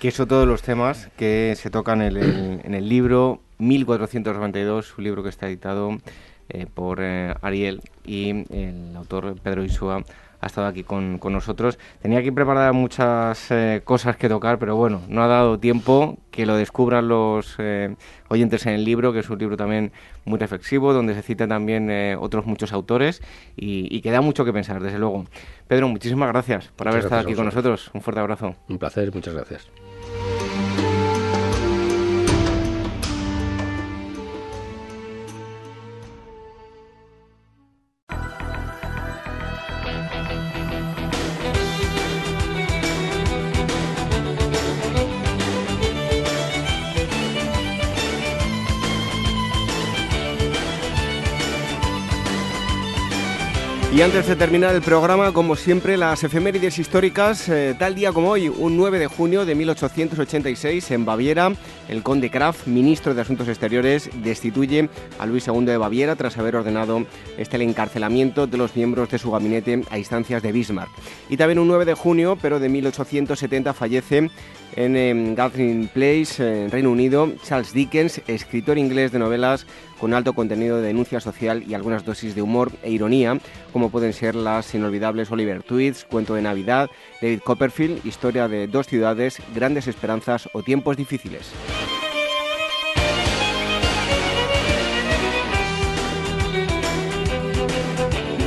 Que son todos los temas que se tocan en el, en el libro 1492, un libro que está editado eh, por eh, Ariel y el autor Pedro Isua ha estado aquí con, nosotros. Tenía aquí preparadas muchas eh, cosas que tocar, pero bueno, no ha dado tiempo que lo descubran los eh, oyentes en el libro, que es un libro también muy reflexivo, donde se citan también eh, otros muchos autores y, y, que da mucho que pensar, desde luego. Pedro, muchísimas gracias por haber estado aquí con nosotros. Un fuerte abrazo. Un placer, muchas gracias. Antes de terminar el programa, como siempre, las efemérides históricas, eh, tal día como hoy, un 9 de junio de 1886, en Baviera, el conde Kraft, ministro de Asuntos Exteriores, destituye a Luis II de Baviera tras haber ordenado este el encarcelamiento de los miembros de su gabinete a instancias de Bismarck. Y también un 9 de junio, pero de 1870, fallece en em, Gathering Place, en Reino Unido, Charles Dickens, escritor inglés de novelas con alto contenido de denuncia social y algunas dosis de humor e ironía, como pueden ser las inolvidables Oliver Twist, Cuento de Navidad, David Copperfield, Historia de dos ciudades, Grandes esperanzas o Tiempos difíciles.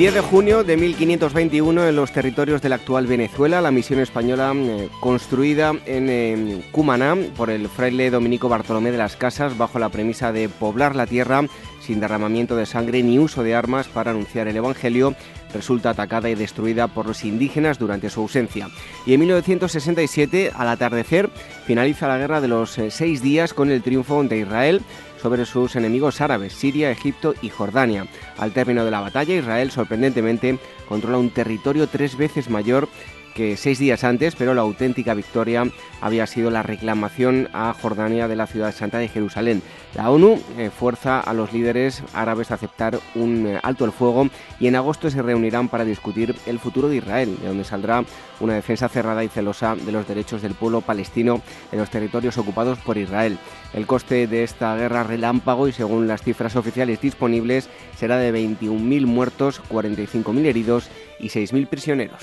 10 de junio de 1521 en los territorios de la actual Venezuela, la misión española eh, construida en Cumaná por el fraile dominico Bartolomé de las Casas bajo la premisa de poblar la tierra sin derramamiento de sangre ni uso de armas para anunciar el Evangelio, resulta atacada y destruida por los indígenas durante su ausencia. Y en 1967, al atardecer, finaliza la guerra de los eh, seis días con el triunfo de Israel sobre sus enemigos árabes, Siria, Egipto y Jordania. Al término de la batalla, Israel sorprendentemente controla un territorio tres veces mayor que seis días antes, pero la auténtica victoria había sido la reclamación a Jordania de la ciudad santa de Jerusalén. La ONU eh, fuerza a los líderes árabes a aceptar un eh, alto el fuego y en agosto se reunirán para discutir el futuro de Israel, de donde saldrá una defensa cerrada y celosa de los derechos del pueblo palestino en los territorios ocupados por Israel. El coste de esta guerra relámpago y según las cifras oficiales disponibles será de 21.000 muertos, 45.000 heridos y 6.000 prisioneros.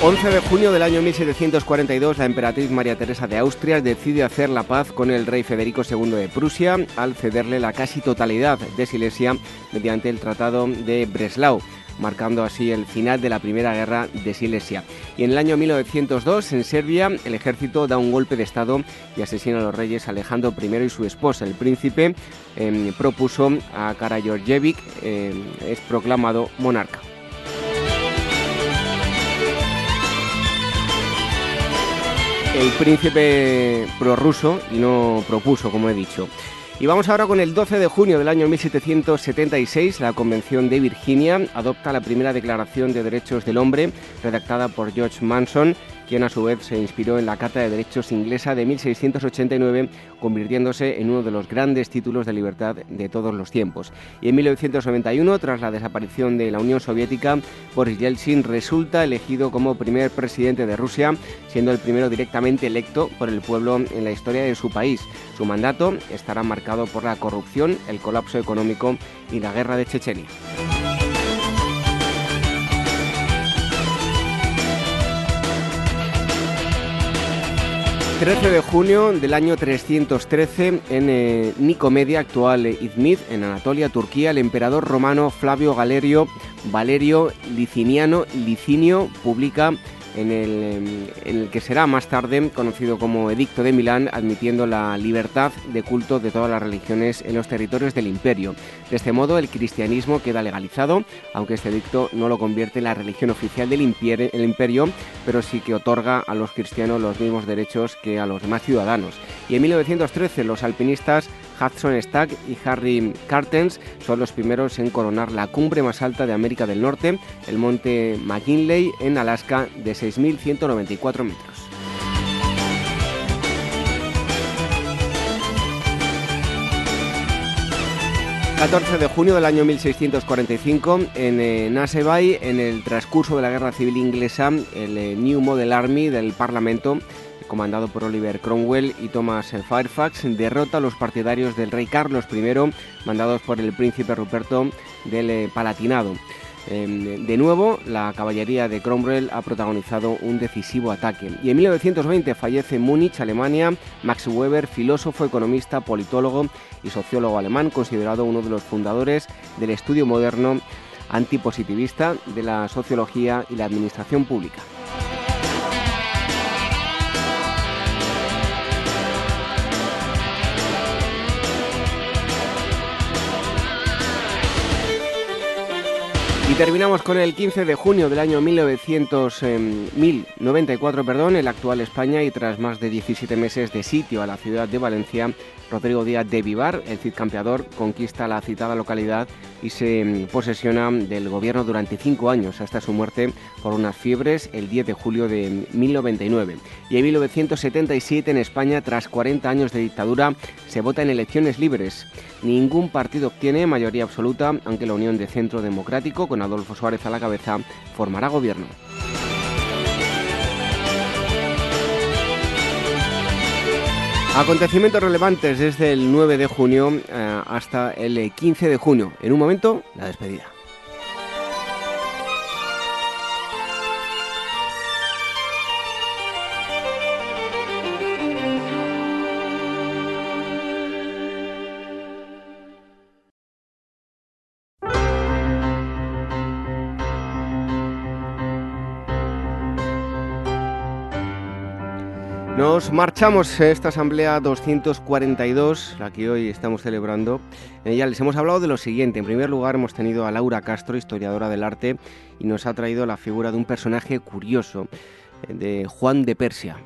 11 de junio del año 1742, la emperatriz María Teresa de Austria decide hacer la paz con el rey Federico II de Prusia al cederle la casi totalidad de Silesia mediante el Tratado de Breslau marcando así el final de la Primera Guerra de Silesia. Y en el año 1902, en Serbia, el ejército da un golpe de Estado y asesina a los reyes Alejandro I y su esposa. El príncipe em, propuso a Karayorjevic, em, es proclamado monarca. El príncipe prorruso y no propuso, como he dicho. Y vamos ahora con el 12 de junio del año 1776. La Convención de Virginia adopta la primera Declaración de Derechos del Hombre, redactada por George Manson, quien a su vez se inspiró en la Carta de Derechos inglesa de 1689, convirtiéndose en uno de los grandes títulos de libertad de todos los tiempos. Y en 1991, tras la desaparición de la Unión Soviética, Boris Yeltsin resulta elegido como primer presidente de Rusia, siendo el primero directamente electo por el pueblo en la historia de su país. Su mandato estará marcado por la corrupción, el colapso económico y la guerra de Chechenia. 13 de junio del año 313 en eh, Nicomedia, actual Izmir, en Anatolia, Turquía, el emperador romano Flavio Galerio Valerio Liciniano Licinio publica en el, que será más tarde conocido como Edicto de Milán, admitiendo la libertad de culto de todas las religiones en los territorios del imperio. De este modo, el cristianismo queda legalizado, aunque este edicto no lo convierte en la religión oficial del imperio, pero sí que otorga a los cristianos los mismos derechos que a los demás ciudadanos. Y en 1913 los alpinistas Hudson Stack y Harry Cartens son los primeros en coronar la cumbre más alta de América del Norte, el monte McKinley en Alaska de 6.194 metros. ...14 de junio del año 1645... ...en eh, Naseby, en el transcurso de la Guerra Civil Inglesa... ...el eh, New Model Army del Parlamento comandado por Oliver Cromwell y Thomas Fairfax, derrota a los partidarios del rey Carlos I, mandados por el príncipe Ruperto del eh, Palatinado. Em, de nuevo, la caballería de Cromwell ha protagonizado un decisivo ataque. Y en 1920 fallece en Múnich, Alemania, Max Weber, filósofo, economista, politólogo y sociólogo alemán, considerado uno de los fundadores del estudio moderno antipositivista de la sociología y la administración pública. Y terminamos con el 15 de junio del año 1900, 1094, perdón, el actual España y tras más de 17 meses de sitio a la ciudad de Valencia, Rodrigo Díaz de Vivar, el Cid campeador, conquista la citada localidad y se mm, posesiona del gobierno durante cinco años hasta su muerte por unas fiebres el 10 de julio de 1099. Y en 1977 en España, tras 40 años de dictadura, se vota en elecciones libres. Ningún partido obtiene mayoría absoluta, aunque la Unión de Centro Democrático, con Adolfo Suárez a la cabeza, formará gobierno. Acontecimientos relevantes desde el 9 de junio eh, hasta el 15 de junio. En un momento, la despedida. Marchamos esta asamblea 242, la que hoy estamos celebrando. En ella les hemos hablado de lo siguiente. En primer lugar, hemos tenido a Laura Castro, historiadora del arte, y nos ha traído la figura de un personaje curioso, de Juan de Persia.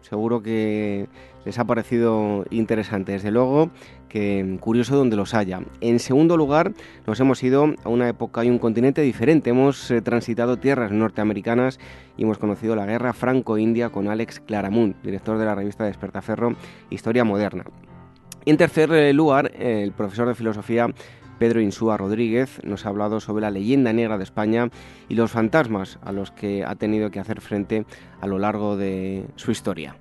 Seguro que les ha parecido interesante. Desde luego, que curioso donde los haya. En segundo lugar, nos hemos ido a una época y un continente diferente. Hemos eh, transitado tierras norteamericanas y hemos conocido la guerra franco-india con Alex Claramunt, director de la revista Despertaferro Historia Moderna. En tercer eh, lugar, el profesor de filosofía Pedro Insúa Rodríguez nos ha hablado sobre la leyenda negra de España y los fantasmas a los que ha tenido que hacer frente a lo largo de su historia.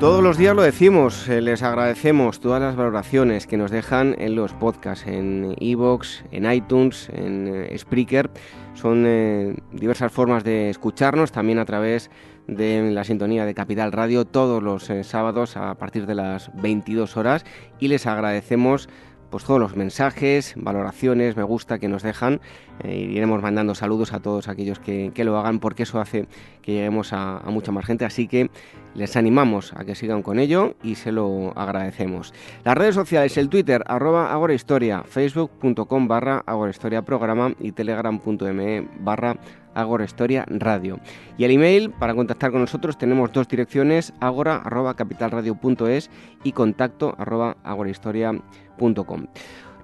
Todos los días lo decimos, eh, les agradecemos todas las valoraciones que nos dejan en los podcasts, en Evox, en iTunes, en eh, Spreaker. Son eh, diversas formas de escucharnos, también a través de la sintonía de Capital Radio todos los sábados a partir de las 22 horas y les agradecemos pues todos los mensajes, valoraciones, me gusta que nos dejan. Eh, iremos mandando saludos a todos aquellos que, lo hagan porque eso hace que lleguemos a, mucha más gente. Así que les animamos a que sigan con ello y se lo agradecemos. Las redes sociales, el Twitter, arroba agorahistoria, facebook.com barra agorahistoria programa y telegram.me barra Agora Historia Radio. Y el email para contactar con nosotros tenemos dos direcciones, agora.capitalradio.es y contacto arroba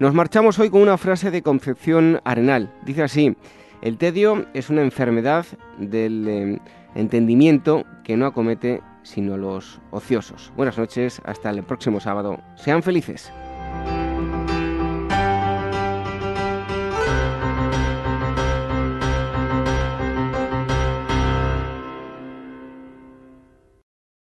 Nos marchamos hoy con una frase de Concepción Arenal. Dice así, el tedio es una enfermedad del eh, entendimiento que no acomete sino los ociosos. Buenas noches, hasta el próximo sábado. Sean felices.